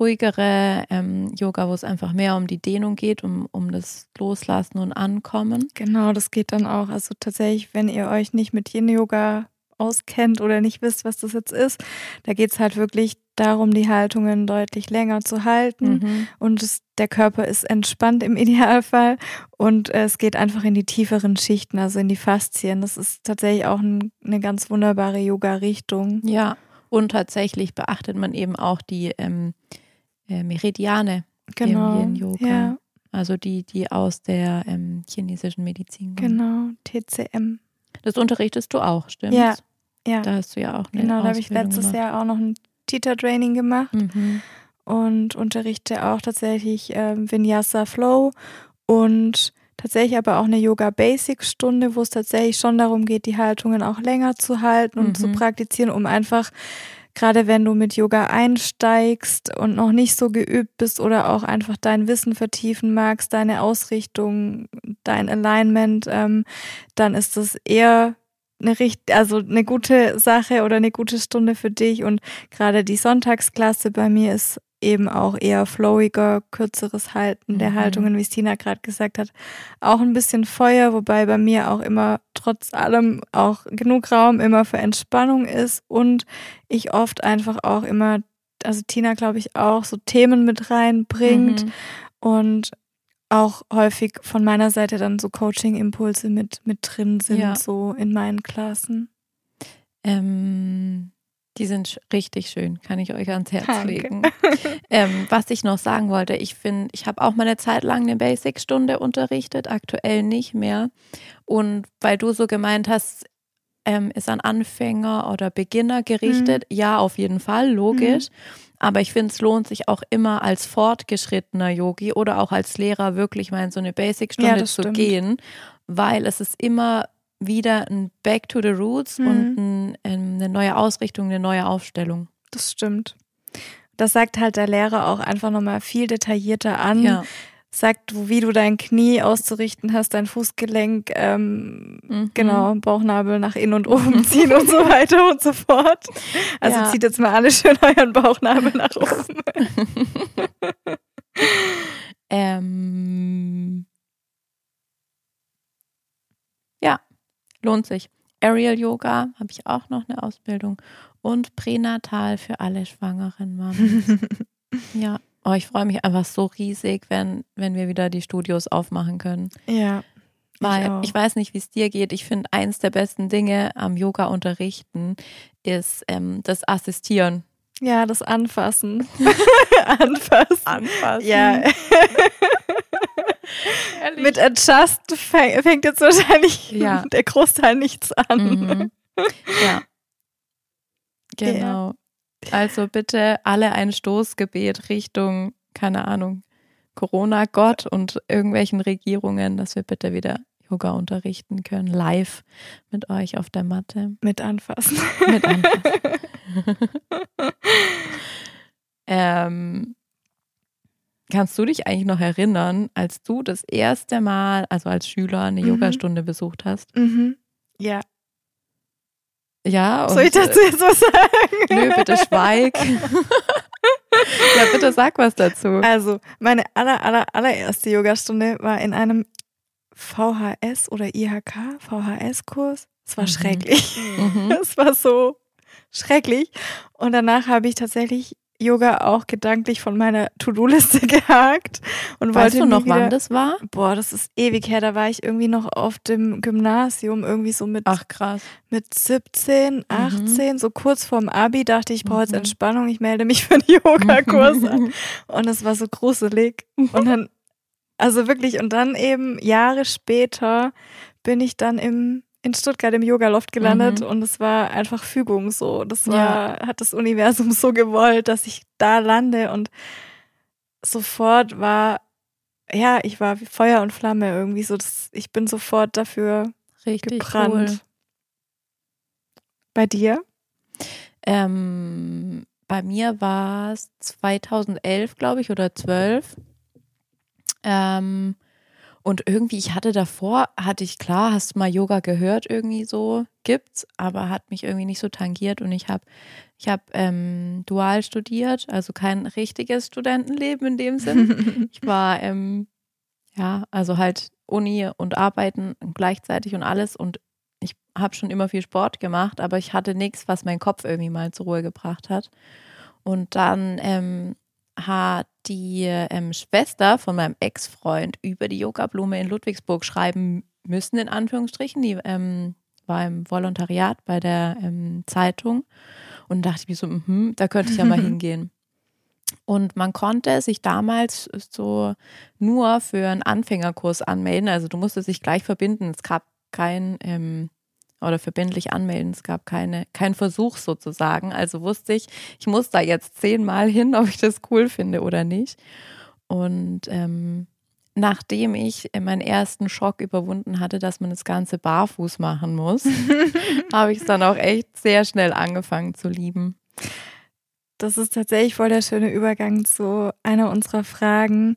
S2: ruhigere ähm, Yoga, wo es einfach mehr um die Dehnung geht, um, um das Loslassen und Ankommen.
S1: Genau, das geht dann auch. Also tatsächlich, wenn ihr euch nicht mit Yin-Yoga auskennt oder nicht wisst, was das jetzt ist, da geht es halt wirklich darum, die Haltungen deutlich länger zu halten mhm. und es, der Körper ist entspannt im Idealfall und es geht einfach in die tieferen Schichten, also in die Faszien. Das ist tatsächlich auch ein, eine ganz wunderbare Yoga-Richtung.
S2: Ja, und tatsächlich beachtet man eben auch die ähm, äh, Meridiane genau. im Yin-Yoga. Ja. Also die, die aus der ähm, chinesischen Medizin
S1: kommen. Genau, TCM.
S2: Das unterrichtest du auch, stimmt?
S1: Ja, ja.
S2: Da hast du ja auch
S1: eine Genau, da habe ich letztes gemacht. Jahr auch noch ein Tita-Training gemacht mhm. und unterrichte auch tatsächlich äh, Vinyasa Flow und tatsächlich aber auch eine Yoga Basic Stunde, wo es tatsächlich schon darum geht, die Haltungen auch länger zu halten und mhm. zu praktizieren, um einfach gerade wenn du mit Yoga einsteigst und noch nicht so geübt bist oder auch einfach dein Wissen vertiefen magst, deine Ausrichtung, dein Alignment, ähm, dann ist das eher eine richtig, also eine gute Sache oder eine gute Stunde für dich. Und gerade die Sonntagsklasse bei mir ist eben auch eher flowiger, kürzeres Halten der mhm. Haltungen, wie Stina gerade gesagt hat. Auch ein bisschen Feuer, wobei bei mir auch immer trotz allem auch genug Raum immer für Entspannung ist und ich oft einfach auch immer, also Tina glaube ich auch, so Themen mit reinbringt mhm. und auch häufig von meiner Seite dann so Coaching-Impulse mit, mit drin sind, ja. so in meinen Klassen.
S2: Ähm, die sind richtig schön, kann ich euch ans Herz Danke. legen. Ähm, was ich noch sagen wollte, ich finde, ich habe auch mal eine Zeit lang eine Basic-Stunde unterrichtet, aktuell nicht mehr. Und weil du so gemeint hast, ähm, ist an Anfänger oder Beginner gerichtet, mhm. ja, auf jeden Fall, logisch. Mhm. Aber ich finde, es lohnt sich auch immer als fortgeschrittener Yogi oder auch als Lehrer wirklich mal in so eine Basic-Stunde ja, zu stimmt. gehen, weil es ist immer wieder ein Back to the Roots mhm. und ein, ähm, eine neue Ausrichtung, eine neue Aufstellung.
S1: Das stimmt. Das sagt halt der Lehrer auch einfach nochmal viel detaillierter an. Ja sagt, wie du dein Knie auszurichten hast, dein Fußgelenk, ähm, mhm. genau, Bauchnabel nach innen und oben ziehen und so weiter und so fort. Also ja. zieht jetzt mal alle schön euren Bauchnabel nach oben.
S2: ähm, ja, lohnt sich. Aerial Yoga habe ich auch noch eine Ausbildung und Pränatal für alle schwangeren Mamas. ja. Oh, ich freue mich einfach so riesig, wenn, wenn wir wieder die Studios aufmachen können.
S1: Ja.
S2: Weil ich, ich weiß nicht, wie es dir geht. Ich finde, eins der besten Dinge am Yoga unterrichten ist ähm, das Assistieren.
S1: Ja, das Anfassen. Anfassen.
S2: Anfassen.
S1: Ja. Mit Adjust fängt jetzt wahrscheinlich
S2: Ja.
S1: der Großteil nichts an.
S2: Mhm. Ja. Genau. Also bitte alle ein Stoßgebet Richtung, keine Ahnung, Corona-Gott und irgendwelchen Regierungen, dass wir bitte wieder Yoga unterrichten können, live mit euch auf der Matte.
S1: Mit Anfassen.
S2: Mit Anfassen. ähm, kannst du dich eigentlich noch erinnern, als du das erste Mal, also als Schüler, eine
S1: Mhm.
S2: Yogastunde besucht hast?
S1: Mhm. Ja.
S2: Ja.
S1: Soll ich
S2: und,
S1: dazu jetzt was sagen?
S2: äh, Nö, bitte schweig. ja, bitte sag was dazu.
S1: Also, meine aller, aller, allererste Yogastunde war in einem VHS oder IHK, VHS-Kurs. Es war
S2: Mhm.
S1: schrecklich.
S2: Mhm.
S1: Es war so schrecklich. Und danach habe ich tatsächlich Yoga auch gedanklich von meiner To-Do-Liste gehakt und
S2: Weißt
S1: wollte
S2: du noch,
S1: wieder,
S2: wann das war?
S1: Boah, das ist ewig her. Da war ich irgendwie noch auf dem Gymnasium, irgendwie so mit,
S2: Ach krass.
S1: mit 17, 18, so kurz vorm Abi, dachte ich, ich brauche jetzt
S2: Mhm.
S1: Entspannung, ich melde mich für einen Yogakurs an. Und es war so gruselig. Und dann, also wirklich, und dann eben Jahre später bin ich dann im, in Stuttgart im Yoga-Loft gelandet
S2: Mhm.
S1: und es war einfach Fügung so. Das war, hat das Universum so gewollt, dass ich da lande und sofort war, ja, ich war wie Feuer und Flamme irgendwie so. Das, ich bin sofort dafür
S2: Richtig
S1: gebrannt.
S2: cool.
S1: Bei dir?
S2: Ähm, bei mir war es 2011, glaube ich, oder 12. Ähm, und irgendwie, ich hatte davor, hatte ich klar, hast du mal Yoga gehört, irgendwie so, gibt's, aber hat mich irgendwie nicht so tangiert und ich habe ich hab, ähm, dual studiert, also kein richtiges Studentenleben in dem Sinn. Ich war, ähm, ja, also halt Uni und Arbeiten gleichzeitig und alles und ich habe schon immer viel Sport gemacht, aber ich hatte nichts, was meinen Kopf irgendwie mal zur Ruhe gebracht hat. Und dann ähm, hat die ähm, Schwester von meinem Ex-Freund über die Yoga-Blume in Ludwigsburg schreiben müssen, in Anführungsstrichen. Die ähm, war im Volontariat bei der ähm, Zeitung und dachte ich mir so, mhm, da könnte ich ja mal hingehen. Und man konnte sich damals so nur für einen Anfängerkurs anmelden. Also du musstest dich gleich verbinden. Es gab kein ähm, oder verbindlich anmelden. Es gab keine, keinen Versuch sozusagen. Also wusste ich, ich muss da jetzt zehnmal hin, ob ich das cool finde oder nicht. Und ähm, nachdem ich meinen ersten Schock überwunden hatte, dass man das Ganze barfuß machen muss, habe ich es dann auch echt sehr schnell angefangen zu lieben.
S1: Das ist tatsächlich voll der schöne Übergang zu einer unserer Fragen,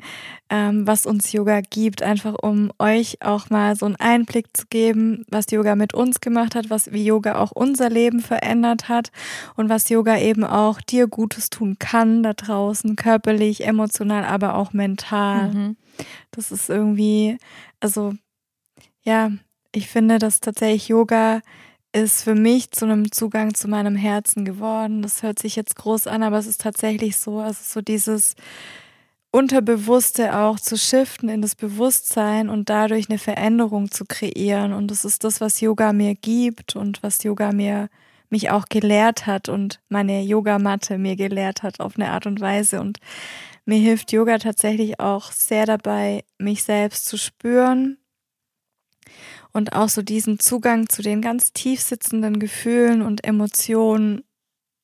S1: ähm, was uns Yoga gibt, einfach um euch auch mal so einen Einblick zu geben, was Yoga mit uns gemacht hat, was wie Yoga auch unser Leben verändert hat und was Yoga eben auch dir Gutes tun kann da draußen, körperlich, emotional, aber auch mental.
S2: Mhm.
S1: Das ist irgendwie, also ja, ich finde, dass tatsächlich Yoga ist für mich zu einem Zugang zu meinem Herzen geworden. Das hört sich jetzt groß an, aber es ist tatsächlich so. Also so dieses Unterbewusste auch zu shiften in das Bewusstsein und dadurch eine Veränderung zu kreieren. Und das ist das, was Yoga mir gibt und was Yoga mir mich auch gelehrt hat und meine Yogamatte mir gelehrt hat auf eine Art und Weise. Und mir hilft Yoga tatsächlich auch sehr dabei, mich selbst zu spüren und auch so diesen Zugang zu den ganz tief sitzenden Gefühlen und Emotionen,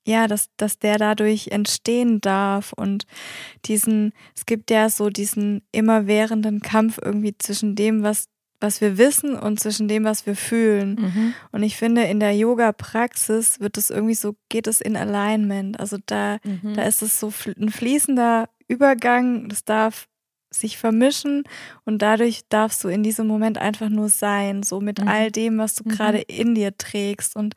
S1: ja, dass, dass der dadurch entstehen darf und diesen, es gibt ja so diesen immerwährenden Kampf irgendwie zwischen dem, was, was wir wissen und zwischen dem, was wir fühlen.
S2: Mhm.
S1: Und ich finde, in der Yoga-Praxis wird es irgendwie so, geht es in Alignment. Also da,
S2: Mhm.
S1: da ist es so ein fließender Übergang, das darf sich vermischen und dadurch darfst du in diesem Moment einfach nur sein, so mit
S2: Mhm.
S1: all dem, was du
S2: Mhm.
S1: gerade in dir trägst. Und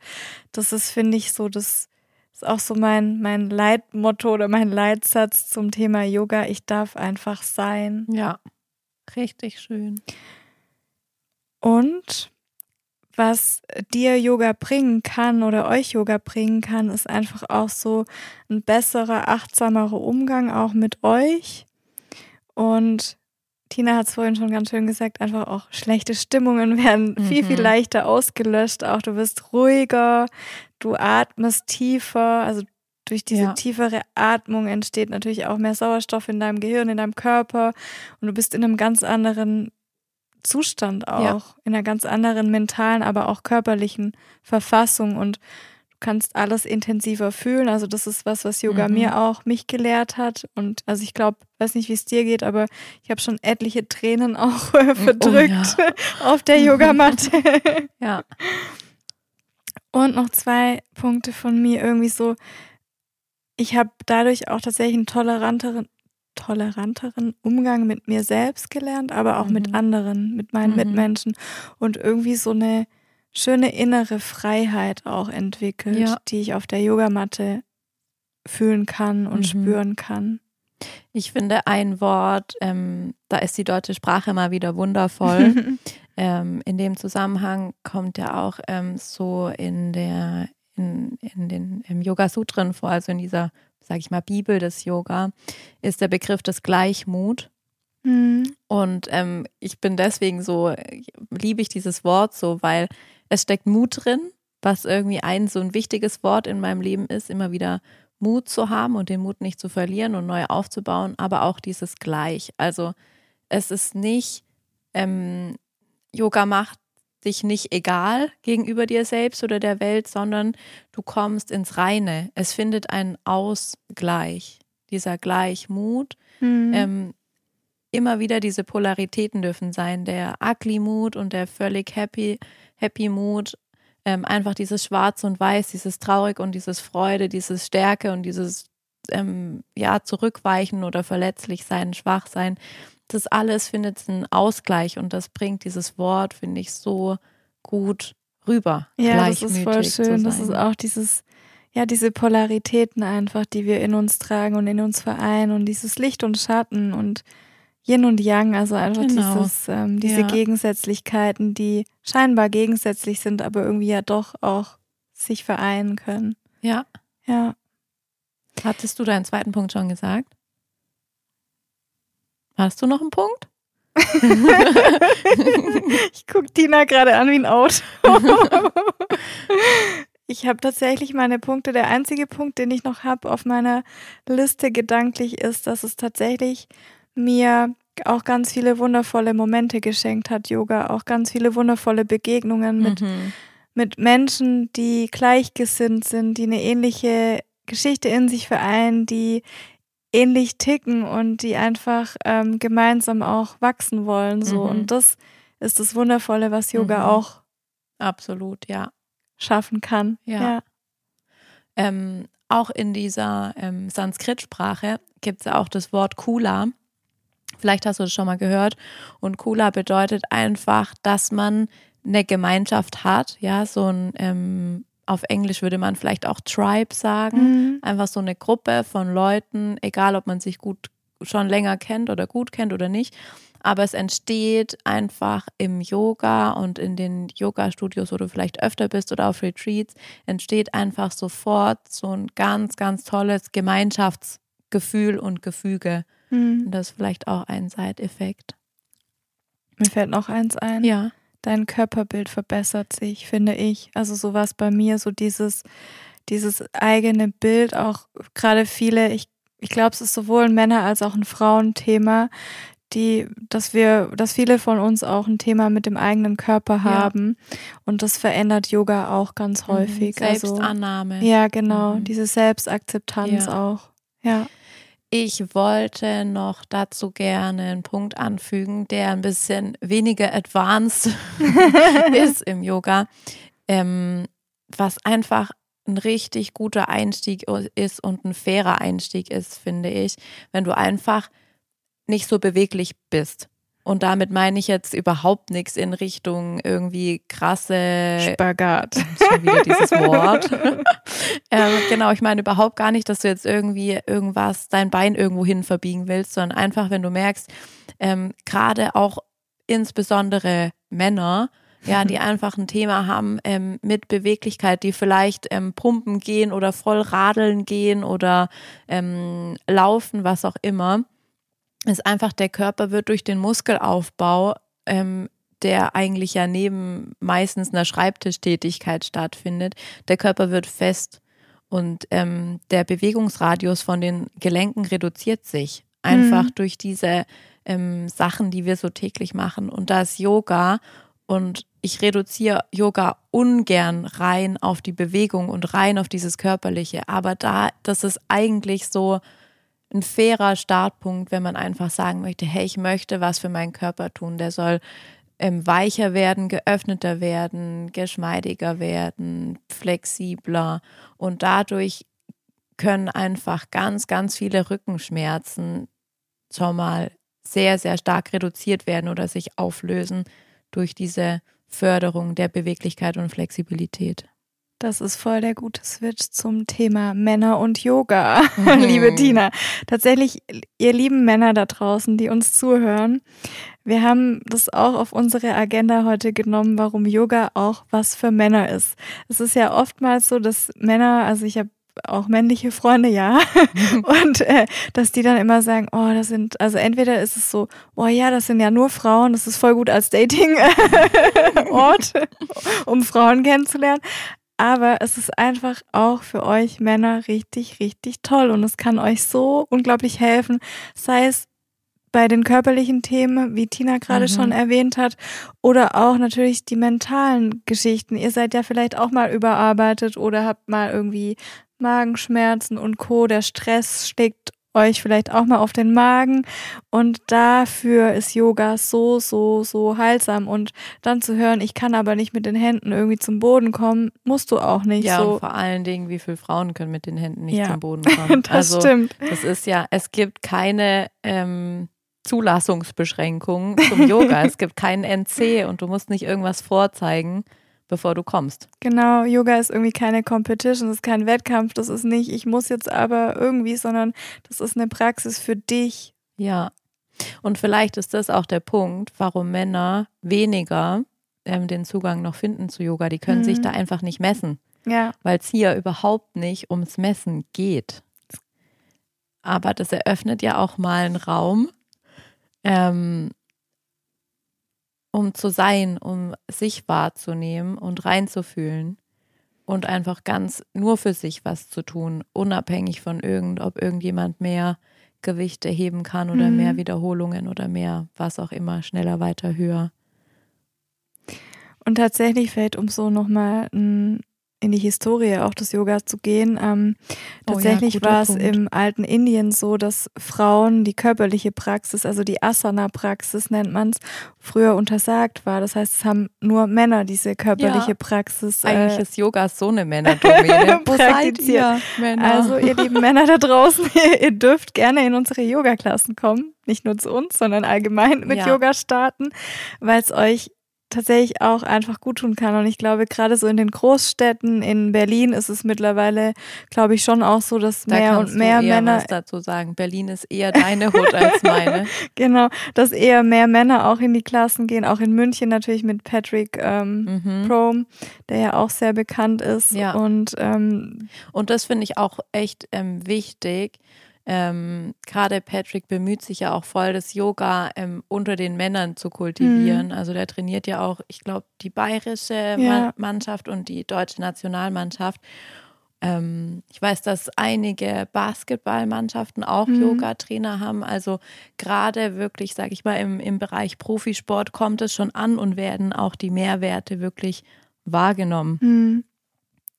S1: das ist, finde ich, so, das ist auch so mein, mein Leitmotto oder mein Leitsatz zum Thema Yoga. Ich darf einfach sein.
S2: Ja, richtig schön.
S1: Und was dir Yoga bringen kann oder euch Yoga bringen kann, ist einfach auch so ein besserer, achtsamerer Umgang auch mit euch. Und Tina hat es vorhin schon ganz schön gesagt, einfach auch schlechte Stimmungen werden mhm. viel, viel leichter ausgelöscht. Auch du wirst ruhiger, du atmest tiefer, also durch diese ja. tiefere Atmung entsteht natürlich auch mehr Sauerstoff in deinem Gehirn, in deinem Körper und du bist in einem ganz anderen Zustand auch, ja. in einer ganz anderen mentalen, aber auch körperlichen Verfassung und kannst alles intensiver fühlen. Also das ist was, was Yoga mhm. mir auch mich gelehrt hat und also ich glaube, weiß nicht, wie es dir geht, aber ich habe schon etliche Tränen auch äh, verdrückt oh, ja. auf der Yogamatte.
S2: ja.
S1: Und noch zwei Punkte von mir irgendwie so, ich habe dadurch auch tatsächlich einen toleranteren, toleranteren Umgang mit mir selbst gelernt, aber auch mhm. mit anderen, mit meinen mhm. Mitmenschen und irgendwie so eine schöne innere Freiheit auch entwickelt, ja. die ich auf der Yogamatte fühlen kann und mhm. spüren kann.
S2: Ich finde ein Wort, ähm, da ist die deutsche Sprache mal wieder wundervoll. ähm, in dem Zusammenhang kommt ja auch ähm, so in der in, in den im Yoga Sutren vor, also in dieser, sage ich mal, Bibel des Yoga, ist der Begriff des Gleichmut. Mhm. Und ähm, ich bin deswegen so, liebe ich dieses Wort so, weil es steckt Mut drin, was irgendwie ein so ein wichtiges Wort in meinem Leben ist, immer wieder Mut zu haben und den Mut nicht zu verlieren und neu aufzubauen, aber auch dieses Gleich. Also es ist nicht, ähm, Yoga macht dich nicht egal gegenüber dir selbst oder der Welt, sondern du kommst ins Reine. Es findet einen Ausgleich, dieser Gleichmut. Mhm. Ähm, immer wieder diese Polaritäten dürfen sein, der ugly Mut und der völlig happy, happy Mut. Ähm, einfach dieses Schwarz und Weiß, dieses Traurig und dieses Freude, dieses Stärke und dieses ähm, ja zurückweichen oder verletzlich sein, schwach sein das alles findet einen Ausgleich und das bringt dieses Wort, finde ich, so gut rüber.
S1: Ja, das ist voll schön. Das ist auch dieses, ja, diese Polaritäten einfach, die wir in uns tragen und in uns vereinen und dieses Licht und Schatten und Yin und Yang, also einfach genau. dieses, ähm, diese ja. Gegensätzlichkeiten, die scheinbar gegensätzlich sind, aber irgendwie ja doch auch sich vereinen können.
S2: Ja.
S1: Ja.
S2: Hattest du deinen zweiten Punkt schon gesagt? Hast du noch einen Punkt?
S1: ich gucke Tina gerade an wie ein Auto. ich habe tatsächlich meine Punkte. Der einzige Punkt, den ich noch habe auf meiner Liste gedanklich ist, dass es tatsächlich mir auch ganz viele wundervolle Momente geschenkt hat, Yoga, auch ganz viele wundervolle Begegnungen mit, mhm. mit Menschen, die gleichgesinnt sind, die eine ähnliche Geschichte in sich vereinen, die ähnlich ticken und die einfach ähm, gemeinsam auch wachsen wollen. So. Mhm. Und das ist das Wundervolle, was Yoga mhm. auch
S2: absolut, ja.
S1: Schaffen kann.
S2: Ja. ja. Ähm, auch in dieser ähm, Sanskrit-Sprache gibt es ja auch das Wort Kula. Vielleicht hast du das schon mal gehört. Und Kula bedeutet einfach, dass man eine Gemeinschaft hat, ja, so ein ähm, auf Englisch würde man vielleicht auch Tribe sagen. Mhm. Einfach so eine Gruppe von Leuten, egal ob man sich gut schon länger kennt oder gut kennt oder nicht. Aber es entsteht einfach im Yoga und in den Yoga-Studios, wo du vielleicht öfter bist oder auf Retreats, entsteht einfach sofort so ein ganz, ganz tolles Gemeinschaftsgefühl und Gefüge. Mhm. Und das ist vielleicht auch ein Side-Effekt.
S1: Mir fällt noch eins ein.
S2: Ja
S1: dein Körperbild verbessert sich, finde ich. Also so war es bei mir, so dieses, dieses eigene Bild, auch gerade viele, ich, ich glaube, es ist sowohl ein Männer- als auch ein Frauenthema, die, dass wir, dass viele von uns auch ein Thema mit dem eigenen Körper haben. Ja. Und das verändert Yoga auch ganz mhm. häufig.
S2: Mhm, Selbstannahme.
S1: Also, ja, genau. Mhm. Diese Selbstakzeptanz ja. auch. Ja.
S2: Ich wollte noch dazu gerne einen Punkt anfügen, der ein bisschen weniger advanced ist im Yoga, ähm, was einfach ein richtig guter Einstieg ist und ein fairer Einstieg ist, finde ich, wenn du einfach nicht so beweglich bist. Und damit meine ich jetzt überhaupt nichts in Richtung irgendwie krasse
S1: Spagat.
S2: Schon wieder dieses Wort. ähm, genau, ich meine überhaupt gar nicht, dass du jetzt irgendwie irgendwas, dein Bein irgendwo hin verbiegen willst, sondern einfach, wenn du merkst, ähm, gerade auch insbesondere Männer Ja, die einfach ein Thema haben ähm, mit Beweglichkeit, die vielleicht ähm, pumpen gehen oder voll radeln gehen oder ähm, laufen, was auch immer. Ist einfach, der Körper wird durch den Muskelaufbau ähm, der eigentlich ja neben meistens einer Schreibtischtätigkeit stattfindet. Der Körper wird fest und ähm, der Bewegungsradius von den Gelenken reduziert sich einfach mhm. durch diese ähm, Sachen, die wir so täglich machen. Und da ist Yoga und ich reduziere Yoga ungern rein auf die Bewegung und rein auf dieses Körperliche. Aber da, das ist eigentlich so ein fairer Startpunkt, wenn man einfach sagen möchte, hey, ich möchte was für meinen Körper tun. Der soll ähm, weicher werden, geöffneter werden, geschmeidiger werden, flexibler. Und dadurch können einfach ganz, ganz viele Rückenschmerzen schon mal sehr, sehr stark reduziert werden oder sich auflösen durch diese Förderung der Beweglichkeit und Flexibilität.
S1: Das ist voll der gute Switch zum Thema Männer und Yoga, mhm. liebe Tina. Tatsächlich, ihr lieben Männer da draußen, die uns zuhören, wir haben das auch auf unsere Agenda heute genommen, warum Yoga auch was für Männer ist. Es ist ja oftmals so, dass Männer, also ich habe auch männliche Freunde, ja. und äh, dass die dann immer sagen, oh, das sind, also entweder ist es so, oh ja, das sind ja nur Frauen, das ist voll gut als Dating-Ort, um Frauen kennenzulernen. Aber es ist einfach auch für euch Männer richtig, richtig toll und es kann euch so unglaublich helfen, sei es bei den körperlichen Themen, wie Tina gerade mhm. schon erwähnt hat, oder auch natürlich die mentalen Geschichten. Ihr seid ja vielleicht auch mal überarbeitet oder habt mal irgendwie Magenschmerzen und Co. Der Stress schlägt euch vielleicht auch mal auf den Magen und dafür ist Yoga so, so, so heilsam und dann zu hören, ich kann aber nicht mit den Händen irgendwie zum Boden kommen, musst du auch nicht.
S2: Ja,
S1: so.
S2: und vor allen Dingen, wie viele Frauen können mit den Händen nicht ja. zum Boden kommen.
S1: das also, stimmt.
S2: Das ist ja, es gibt keine ähm, Zulassungsbeschränkungen zum Yoga. es gibt keinen NC und du musst nicht irgendwas vorzeigen bevor du kommst.
S1: Genau, Yoga ist irgendwie keine Competition, das ist kein Wettkampf, das ist nicht, ich muss jetzt aber irgendwie, sondern das ist eine Praxis für dich.
S2: Ja. Und vielleicht ist das auch der Punkt, warum Männer weniger ähm, den Zugang noch finden zu Yoga. Die können mhm. sich da einfach nicht messen.
S1: Ja.
S2: Weil es hier überhaupt nicht ums Messen geht. Aber das eröffnet ja auch mal einen Raum, ähm, um zu sein, um sich wahrzunehmen und reinzufühlen und einfach ganz nur für sich was zu tun, unabhängig von irgend, ob irgendjemand mehr Gewichte heben kann oder mhm. mehr Wiederholungen oder mehr, was auch immer, schneller, weiter, höher.
S1: Und tatsächlich fällt, um so nochmal ein in die Historie auch des Yoga zu gehen. Ähm, tatsächlich oh ja, war es im alten Indien so, dass Frauen die körperliche Praxis, also die Asana-Praxis nennt man es, früher untersagt war. Das heißt, es haben nur Männer diese körperliche ja, Praxis.
S2: Äh, eigentlich ist Yoga so eine Männerdomäne.
S1: praktiziert. Männer? Also ihr lieben Männer da draußen, ihr, ihr dürft gerne in unsere Yoga-Klassen kommen. Nicht nur zu uns, sondern allgemein mit ja. Yoga starten, weil es euch tatsächlich auch einfach gut tun kann. Und ich glaube, gerade so in den Großstädten, in Berlin ist es mittlerweile, glaube ich, schon auch so, dass da mehr und mehr Männer.
S2: Was dazu sagen. Berlin ist eher deine Hut als meine.
S1: genau, dass eher mehr Männer auch in die Klassen gehen, auch in München natürlich mit Patrick ähm, mhm. Prom, der ja auch sehr bekannt ist.
S2: Ja.
S1: Und, ähm,
S2: und das finde ich auch echt ähm, wichtig ähm, gerade Patrick bemüht sich ja auch voll, das Yoga ähm, unter den Männern zu kultivieren. Mhm. Also der trainiert ja auch, ich glaube, die bayerische ja. Mannschaft und die deutsche Nationalmannschaft. Ähm, ich weiß, dass einige Basketballmannschaften auch mhm. Yoga-Trainer haben. Also gerade wirklich, sage ich mal, im, im Bereich Profisport kommt es schon an und werden auch die Mehrwerte wirklich wahrgenommen.
S1: Mhm.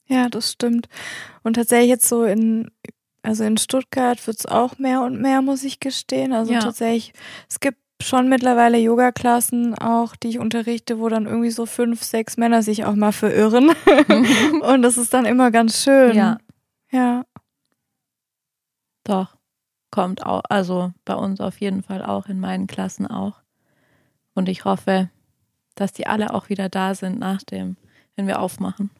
S1: Ja, das stimmt. Und tatsächlich jetzt so in also in Stuttgart wird es auch mehr und mehr, muss ich gestehen. Also ja. tatsächlich, es gibt schon mittlerweile Yoga-Klassen auch, die ich unterrichte, wo dann irgendwie so fünf, sechs Männer sich auch mal verirren. und das ist dann immer ganz schön.
S2: Ja.
S1: Ja.
S2: Doch. Kommt auch, also bei uns auf jeden Fall auch, in meinen Klassen auch. Und ich hoffe, dass die alle auch wieder da sind nach dem, wenn wir aufmachen.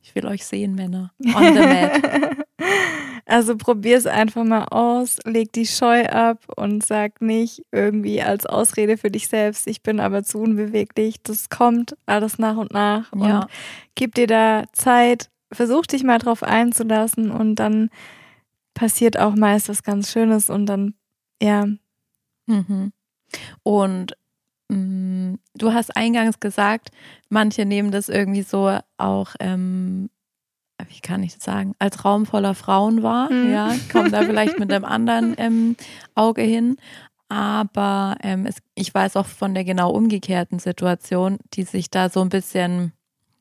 S2: Ich will euch sehen, Männer. On the mat.
S1: Also probier es einfach mal aus, leg die Scheu ab und sag nicht irgendwie als Ausrede für dich selbst, ich bin aber zu unbeweglich. Das kommt alles nach und nach.
S2: Ja.
S1: Und gib dir da Zeit, versuch dich mal drauf einzulassen und dann passiert auch meist was ganz Schönes und dann, ja.
S2: Mhm. Und mh, du hast eingangs gesagt, manche nehmen das irgendwie so auch, ähm, wie kann ich das sagen, als Raum voller Frauen wahr.
S1: Mhm.
S2: Ja, kommen da vielleicht mit einem anderen ähm, Auge hin. Aber ähm, es, ich weiß auch von der genau umgekehrten Situation, die sich da so ein bisschen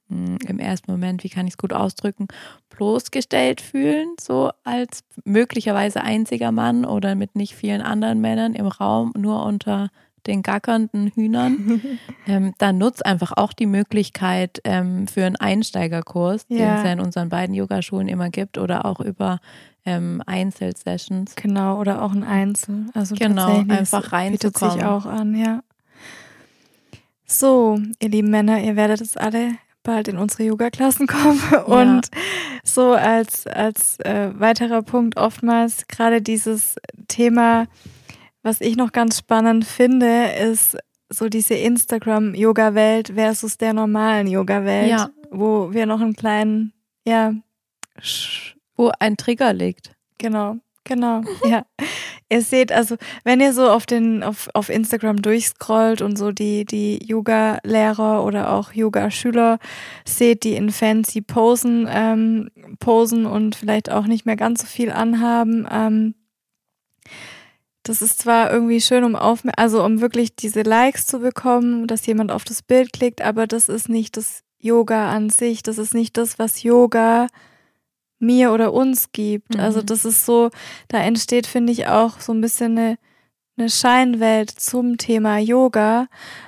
S2: mh, im ersten Moment, wie kann ich es gut ausdrücken, bloßgestellt fühlen, so als möglicherweise einziger Mann oder mit nicht vielen anderen Männern im Raum, nur unter den gackernden Hühnern, ähm, dann nutzt einfach auch die Möglichkeit ähm, für einen Einsteigerkurs, den
S1: Ja.
S2: es ja in unseren beiden Yogaschulen immer gibt oder auch über ähm, Einzelsessions.
S1: Genau, oder auch ein Einzel. Also
S2: Genau, einfach
S1: es bietet
S2: reinzukommen.
S1: sich auch an, ja. So, ihr lieben Männer, ihr werdet es alle bald in unsere Yoga-Klassen kommen. Und so als, als äh, weiterer Punkt oftmals gerade dieses Thema, was ich noch ganz spannend finde, ist so diese Instagram-Yoga-Welt versus der normalen Yoga-Welt,
S2: Ja.
S1: wo wir noch einen kleinen, ja,
S2: Wo ein Trigger liegt.
S1: Genau, genau, ja. Ihr seht, also wenn ihr so auf den auf, auf Instagram durchscrollt und so die die Yoga-Lehrer oder auch Yoga-Schüler seht, die in fancy Posen ähm, posen und vielleicht auch nicht mehr ganz so viel anhaben. Ähm, das ist zwar irgendwie schön, um auf, also um wirklich diese Likes zu bekommen, dass jemand auf das Bild klickt, aber das ist nicht das Yoga an sich. Das ist nicht das, was Yoga mir oder uns gibt.
S2: Mhm.
S1: Also das ist so, da entsteht, finde ich, auch so ein bisschen eine, eine Scheinwelt zum Thema Yoga,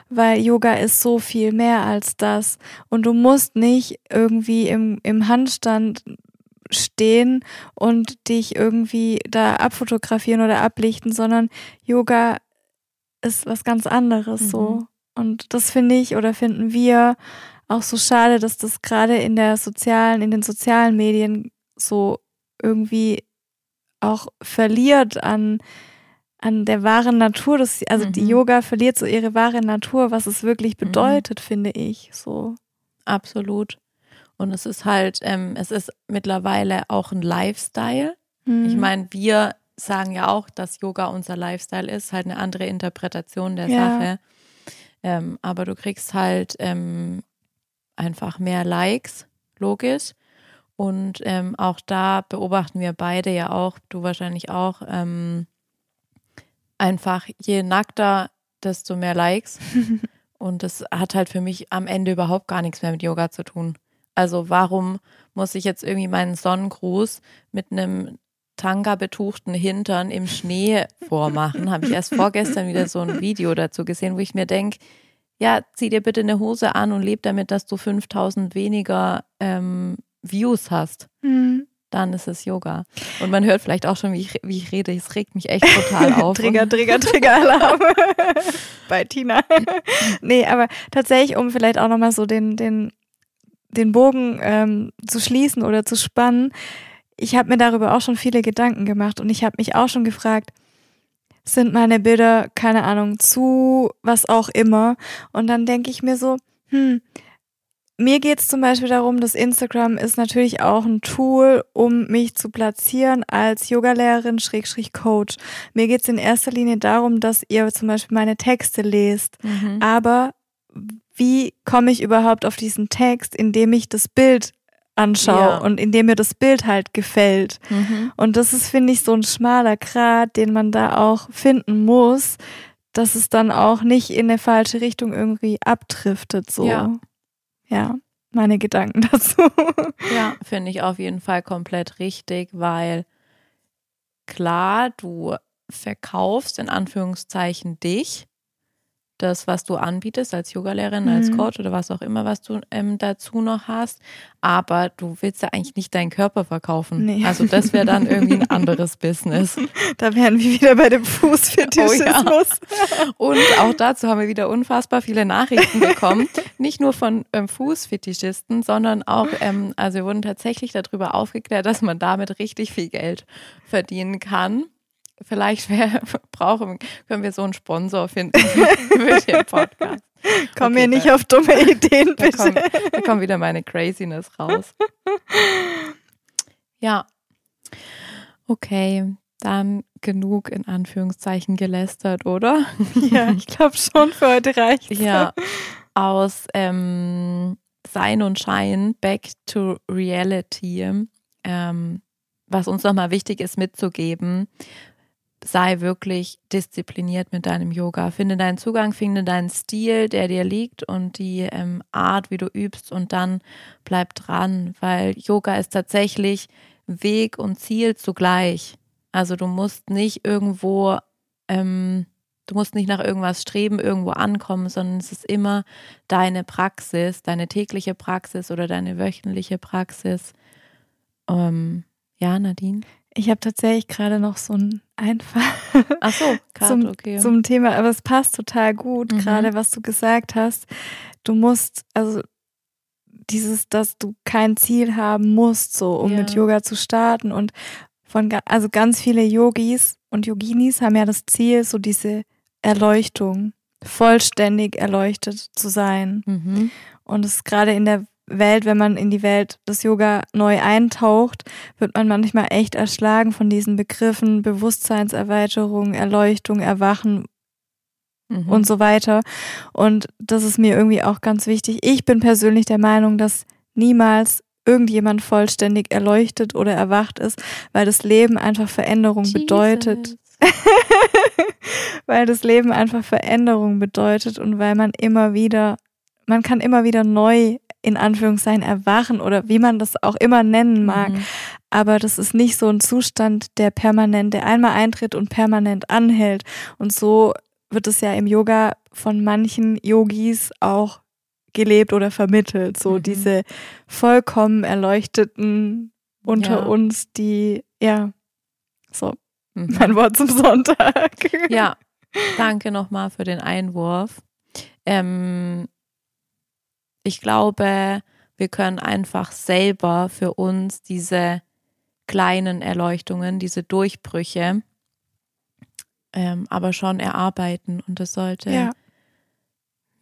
S1: weil Yoga ist so viel mehr als das. Und du musst nicht irgendwie im, im Handstand stehen und dich irgendwie da abfotografieren oder ablichten, sondern Yoga ist was ganz anderes
S2: Mhm.
S1: so. Und das finde ich oder finden wir auch so schade, dass das gerade in der sozialen, in den sozialen Medien so irgendwie auch verliert an, an der wahren Natur. Das, also die
S2: Mhm.
S1: Yoga verliert so ihre wahre Natur, was es wirklich bedeutet, finde ich. So.
S2: Absolut. Und es ist halt, ähm, es ist mittlerweile auch ein Lifestyle.
S1: Mhm.
S2: Ich meine, wir sagen ja auch, dass Yoga unser Lifestyle ist, halt eine andere Interpretation der
S1: Ja.
S2: Sache. Ähm, aber du kriegst halt ähm, einfach mehr Likes, logisch. Und ähm, auch da beobachten wir beide ja auch, du wahrscheinlich auch, ähm, einfach je nackter, desto mehr Likes. Und das hat halt für mich am Ende überhaupt gar nichts mehr mit Yoga zu tun. Also warum muss ich jetzt irgendwie meinen Sonnengruß mit einem Tanga-betuchten Hintern im Schnee vormachen? Habe ich erst vorgestern wieder so ein Video dazu gesehen, wo ich mir denke, ja, zieh dir bitte eine Hose an und leb damit, dass du 5000 weniger ähm, Views hast.
S1: Mhm.
S2: Dann ist es Yoga. Und man hört vielleicht auch schon, wie ich, wie ich rede. Es regt mich echt total auf.
S1: Trigger, Trigger, Trigger-Alarm bei Tina. nee, aber tatsächlich, um vielleicht auch nochmal so den, den, den Bogen ähm, zu schließen oder zu spannen, ich habe mir darüber auch schon viele Gedanken gemacht und ich habe mich auch schon gefragt, sind meine Bilder, keine Ahnung, zu was auch immer. Und dann denke ich mir so, hm, mir geht es zum Beispiel darum, dass Instagram ist natürlich auch ein Tool, um mich zu platzieren als Yogalehrerin, Schrägstrich Coach. Mir geht es in erster Linie darum, dass ihr zum Beispiel meine Texte lest.
S2: Mhm.
S1: Aber wie komme ich überhaupt auf diesen Text, indem ich das Bild anschaue
S2: Ja.
S1: und indem mir das Bild halt gefällt?
S2: Mhm.
S1: Und das ist, finde ich, so ein schmaler Grat, den man da auch finden muss, dass es dann auch nicht in eine falsche Richtung irgendwie abdriftet. So.
S2: Ja.
S1: ja meine Gedanken dazu.
S2: Ja, finde ich auf jeden Fall komplett richtig, weil klar, du verkaufst in Anführungszeichen dich, das, was du anbietest als Yogalehrerin, als
S1: Mhm.
S2: Coach oder was auch immer, was du ähm, dazu noch hast. Aber du willst ja eigentlich nicht deinen Körper verkaufen.
S1: Nee.
S2: Also das wäre dann irgendwie ein anderes Business.
S1: Da wären wir wieder bei dem Fußfetischismus.
S2: Und auch dazu haben wir wieder unfassbar viele Nachrichten bekommen. Nicht nur von ähm, Fußfetischisten, sondern auch, ähm, also wir wurden tatsächlich darüber aufgeklärt, dass man damit richtig viel Geld verdienen kann. Vielleicht wär, brauchen, können wir so einen Sponsor finden für den Podcast.
S1: Komm
S2: Okay,
S1: mir nicht
S2: da-
S1: auf dumme Ideen,
S2: Da
S1: bitte.
S2: kommt, da kommt wieder meine Craziness raus. Ja. Okay, dann genug in Anführungszeichen gelästert, oder?
S1: Ja, ich glaube schon, für heute reicht
S2: Ja, aus ähm, Sein und Schein back to reality. Ähm, was uns nochmal wichtig ist mitzugeben, sei wirklich diszipliniert mit deinem Yoga. Finde deinen Zugang, finde deinen Stil, der dir liegt und die ähm, Art, wie du übst und dann bleib dran, weil Yoga ist tatsächlich Weg und Ziel zugleich. Also du musst nicht irgendwo, ähm, du musst nicht nach irgendwas streben, irgendwo ankommen, sondern es ist immer deine Praxis, deine tägliche Praxis oder deine wöchentliche Praxis. Ähm, ja, Nadine?
S1: Ich habe tatsächlich gerade noch so einen Einfall
S2: Ach so, gerade,
S1: zum,
S2: okay.
S1: zum Thema, aber es passt total gut,
S2: Mhm.
S1: gerade was du gesagt hast. Du musst, also dieses, dass du kein Ziel haben musst, so um
S2: Ja.
S1: mit Yoga zu starten. Und von also ganz viele Yogis und Yoginis haben ja das Ziel, so diese Erleuchtung, vollständig erleuchtet zu sein.
S2: mhm.
S1: Und es ist gerade in der Welt, wenn man in die Welt des Yoga neu eintaucht, wird man manchmal echt erschlagen von diesen Begriffen Bewusstseinserweiterung, Erleuchtung, Erwachen
S2: Mhm.
S1: und so weiter. Und das ist mir irgendwie auch ganz wichtig. Ich bin persönlich der Meinung, dass niemals irgendjemand vollständig erleuchtet oder erwacht ist, weil das Leben einfach Veränderung bedeutet
S2: Jesus.
S1: weil das Leben einfach Veränderung bedeutet und weil man immer wieder, man kann immer wieder neu in Anführungszeichen erwachen oder wie man das auch immer nennen mag.
S2: Mhm.
S1: Aber das ist nicht so ein Zustand, der permanent, der einmal eintritt und permanent anhält. Und so wird es ja im Yoga von manchen Yogis auch gelebt oder vermittelt. So
S2: Mhm.
S1: diese vollkommen erleuchteten unter
S2: Ja.
S1: uns, die, ja, so,
S2: Mhm.
S1: mein Wort zum Sonntag.
S2: Ja, danke nochmal für den Einwurf. Ähm, ich glaube, wir können einfach selber für uns diese kleinen Erleuchtungen, diese Durchbrüche, ähm, aber schon erarbeiten. Und das sollte,
S1: Ja.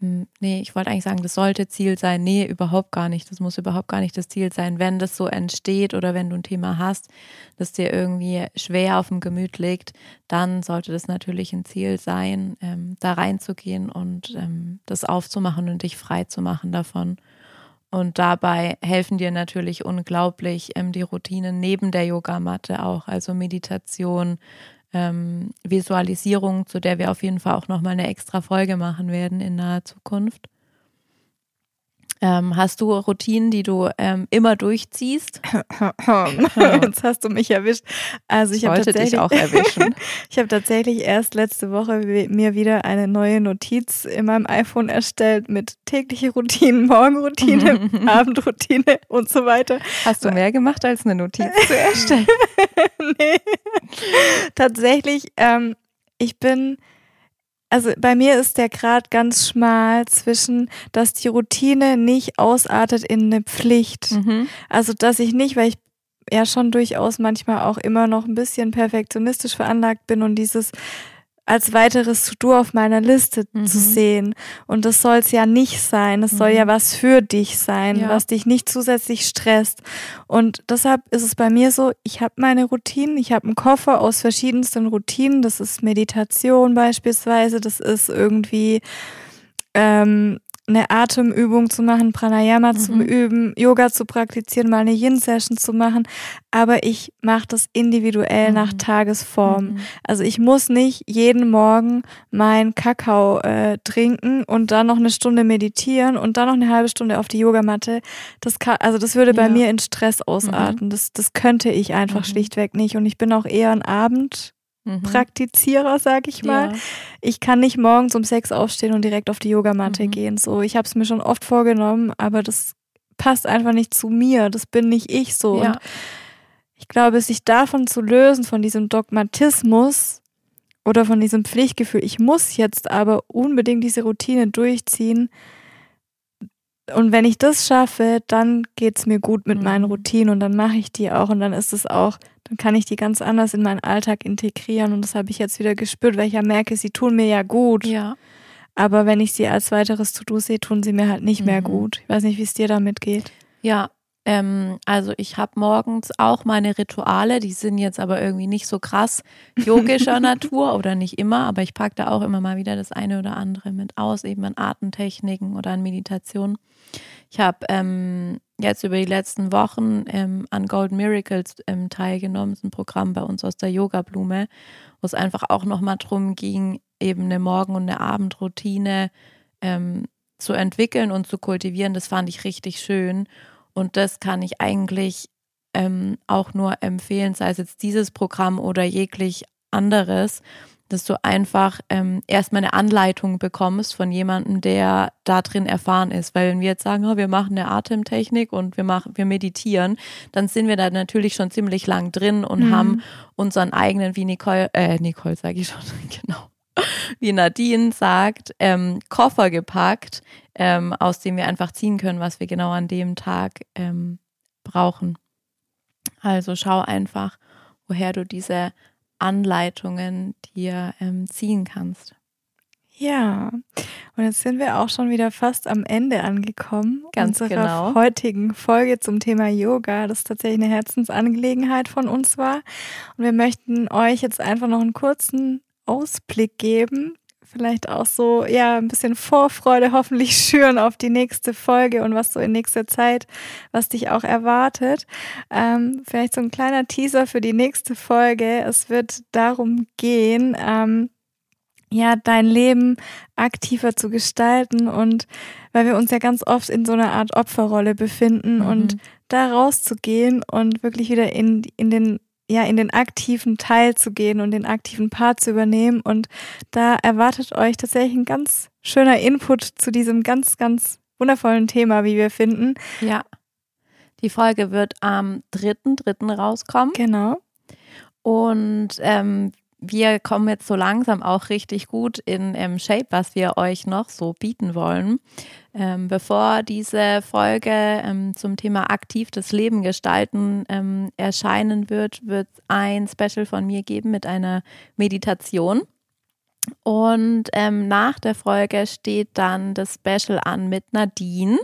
S2: Nee, ich wollte eigentlich sagen, das sollte Ziel sein. Nee, überhaupt gar nicht. Das muss überhaupt gar nicht das Ziel sein. Wenn das so entsteht oder wenn du ein Thema hast, das dir irgendwie schwer auf dem Gemüt liegt, dann sollte das natürlich ein Ziel sein, ähm, da reinzugehen und ähm, das aufzumachen und dich frei zu machen davon. Und dabei helfen dir natürlich unglaublich ähm, die Routinen neben der Yogamatte auch, also Meditation, ähm, Visualisierung, zu der wir auf jeden Fall auch nochmal eine extra Folge machen werden in naher Zukunft. Ähm, hast du Routinen, die du ähm, immer durchziehst?
S1: Jetzt hast du mich erwischt. Also ich,
S2: wollte dich
S1: tatsächlich,
S2: auch erwischen.
S1: ich habe tatsächlich erst letzte Woche mir wieder eine neue Notiz in meinem iPhone erstellt mit tägliche Routinen, Morgenroutine, Abendroutine und so weiter.
S2: Hast du mehr gemacht, als eine Notiz zu erstellen?
S1: nee. Tatsächlich, ähm, ich bin, also bei mir ist der Grad ganz schmal zwischen, dass die Routine nicht ausartet in eine Pflicht.
S2: Mhm.
S1: Also, dass ich nicht, weil ich ja schon durchaus manchmal auch immer noch ein bisschen perfektionistisch veranlagt bin und dieses als weiteres To-Do auf meiner Liste
S2: Mhm.
S1: zu sehen. Und das soll es ja nicht sein. Es soll
S2: Mhm.
S1: ja was für dich sein,
S2: Ja.
S1: was dich nicht zusätzlich stresst. Und deshalb ist es bei mir so, ich habe meine Routinen, ich habe einen Koffer aus verschiedensten Routinen. Das ist Meditation beispielsweise, das ist irgendwie ähm, eine Atemübung zu machen, Pranayama zu
S2: Mhm.
S1: üben, Yoga zu praktizieren, mal eine Yin-Session zu machen. Aber ich mache das individuell
S2: Mhm.
S1: nach Tagesform.
S2: Mhm.
S1: Also ich muss nicht jeden Morgen meinen Kakao äh, trinken und dann noch eine Stunde meditieren und dann noch eine halbe Stunde auf die Yogamatte. Das kann, also das würde bei
S2: Ja.
S1: mir in Stress ausarten. Das, das könnte ich einfach
S2: Mhm.
S1: schlichtweg nicht. Und ich bin auch eher ein Abend. Mhm. Praktizierer, sag ich mal. Ja. Ich kann nicht morgens um sechs aufstehen und direkt auf die Yogamatte mhm. gehen. So, ich habe es mir schon oft vorgenommen, aber das passt einfach nicht zu mir. Das bin nicht ich so. Ja. Und ich glaube, sich davon zu lösen, von diesem Dogmatismus oder von diesem Pflichtgefühl, ich muss jetzt aber unbedingt diese Routine durchziehen. Und wenn ich das schaffe, dann geht es mir gut mit mhm. meinen Routinen und dann mache ich die auch und dann ist es auch, dann kann ich die ganz anders in meinen Alltag integrieren und das habe ich jetzt wieder gespürt, weil ich ja merke, sie tun mir ja gut.
S2: Ja.
S1: Aber wenn ich sie als weiteres To-Do sehe, tun sie mir halt nicht mhm. mehr gut. Ich weiß nicht, wie es dir damit geht.
S2: Ja, ähm, also ich habe morgens auch meine Rituale, die sind jetzt aber irgendwie nicht so krass yogischer Natur oder nicht immer, aber ich packe da auch immer mal wieder das eine oder andere mit aus, eben an Atemtechniken oder an Meditationen. Ich habe ähm, jetzt über die letzten Wochen ähm, an Golden Miracles ähm, teilgenommen, das ist ein Programm bei uns aus der Yoga-Blume, wo es einfach auch nochmal darum ging, eben eine Morgen- und eine Abendroutine ähm, zu entwickeln und zu kultivieren. Das fand ich richtig schön. Und das kann ich eigentlich ähm, auch nur empfehlen, sei es jetzt dieses Programm oder jeglich anderes, dass du einfach ähm, erstmal eine Anleitung bekommst von jemandem, der da drin erfahren ist. Weil wenn wir jetzt sagen, oh, wir machen eine Atemtechnik und wir machen, wir meditieren, dann sind wir da natürlich schon ziemlich lang drin und mhm. haben unseren eigenen, wie Nicole, äh, Nicole sage ich schon, genau, wie Nadine sagt, ähm, Koffer gepackt, ähm, aus dem wir einfach ziehen können, was wir genau an dem Tag ähm, brauchen. Also schau einfach, woher du diese Anleitungen dir ähm, ziehen kannst.
S1: Ja, und jetzt sind wir auch schon wieder fast am Ende angekommen
S2: Ganz unserer genau.
S1: heutigen Folge zum Thema Yoga, das tatsächlich eine Herzensangelegenheit von uns war. Und wir möchten euch jetzt einfach noch einen kurzen Ausblick geben, vielleicht auch so, ja, ein bisschen Vorfreude hoffentlich schüren auf die nächste Folge und was so in nächster Zeit, was dich auch erwartet. Ähm, vielleicht so ein kleiner Teaser für die nächste Folge. Es wird darum gehen, ähm, ja, dein Leben aktiver zu gestalten und weil wir uns ja ganz oft in so einer Art Opferrolle befinden mhm. und da rauszugehen und wirklich wieder in, in den ja in den aktiven Teil zu gehen und den aktiven Part zu übernehmen. Und da erwartet euch tatsächlich ein ganz schöner Input zu diesem ganz, ganz wundervollen Thema, wie wir finden.
S2: Ja. Die Folge wird am 3.3. rauskommen.
S1: Genau.
S2: Und ähm, wir kommen jetzt so langsam auch richtig gut in ähm, Shape, was wir euch noch so bieten wollen. Ähm, bevor diese Folge ähm, zum Thema aktiv das Leben gestalten ähm, erscheinen wird, wird ein Special von mir geben mit einer Meditation. Und ähm, nach der Folge steht dann das Special an mit Nadine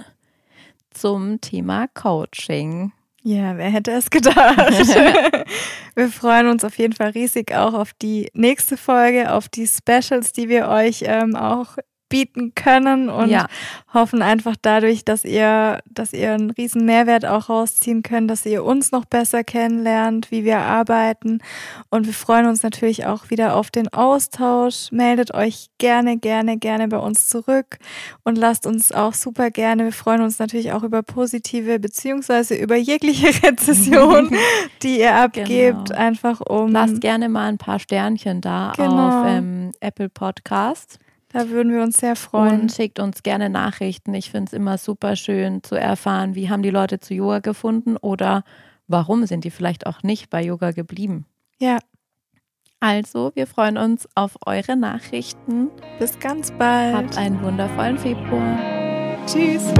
S2: zum Thema Coaching.
S1: Ja, wer hätte es gedacht? wir freuen uns auf jeden Fall riesig auch auf die nächste Folge, auf die Specials, die wir euch ähm, auch bieten können und ja. hoffen einfach dadurch, dass ihr, dass ihr einen riesen Mehrwert auch rausziehen könnt, dass ihr uns noch besser kennenlernt, wie wir arbeiten. Und wir freuen uns natürlich auch wieder auf den Austausch. Meldet euch gerne, gerne, gerne bei uns zurück und lasst uns auch super gerne. Wir freuen uns natürlich auch über positive beziehungsweise über jegliche Rezession, die ihr abgebt, genau. einfach um.
S2: Lasst gerne mal ein paar Sternchen da genau. auf ähm, Apple Podcast.
S1: Da würden wir uns sehr freuen.
S2: Und schickt uns gerne Nachrichten. Ich finde es immer super schön zu erfahren, wie haben die Leute zu Yoga gefunden oder warum sind die vielleicht auch nicht bei Yoga geblieben.
S1: Ja.
S2: Also, wir freuen uns auf eure Nachrichten.
S1: Bis ganz bald.
S2: Habt einen wundervollen Februar.
S1: Tschüss.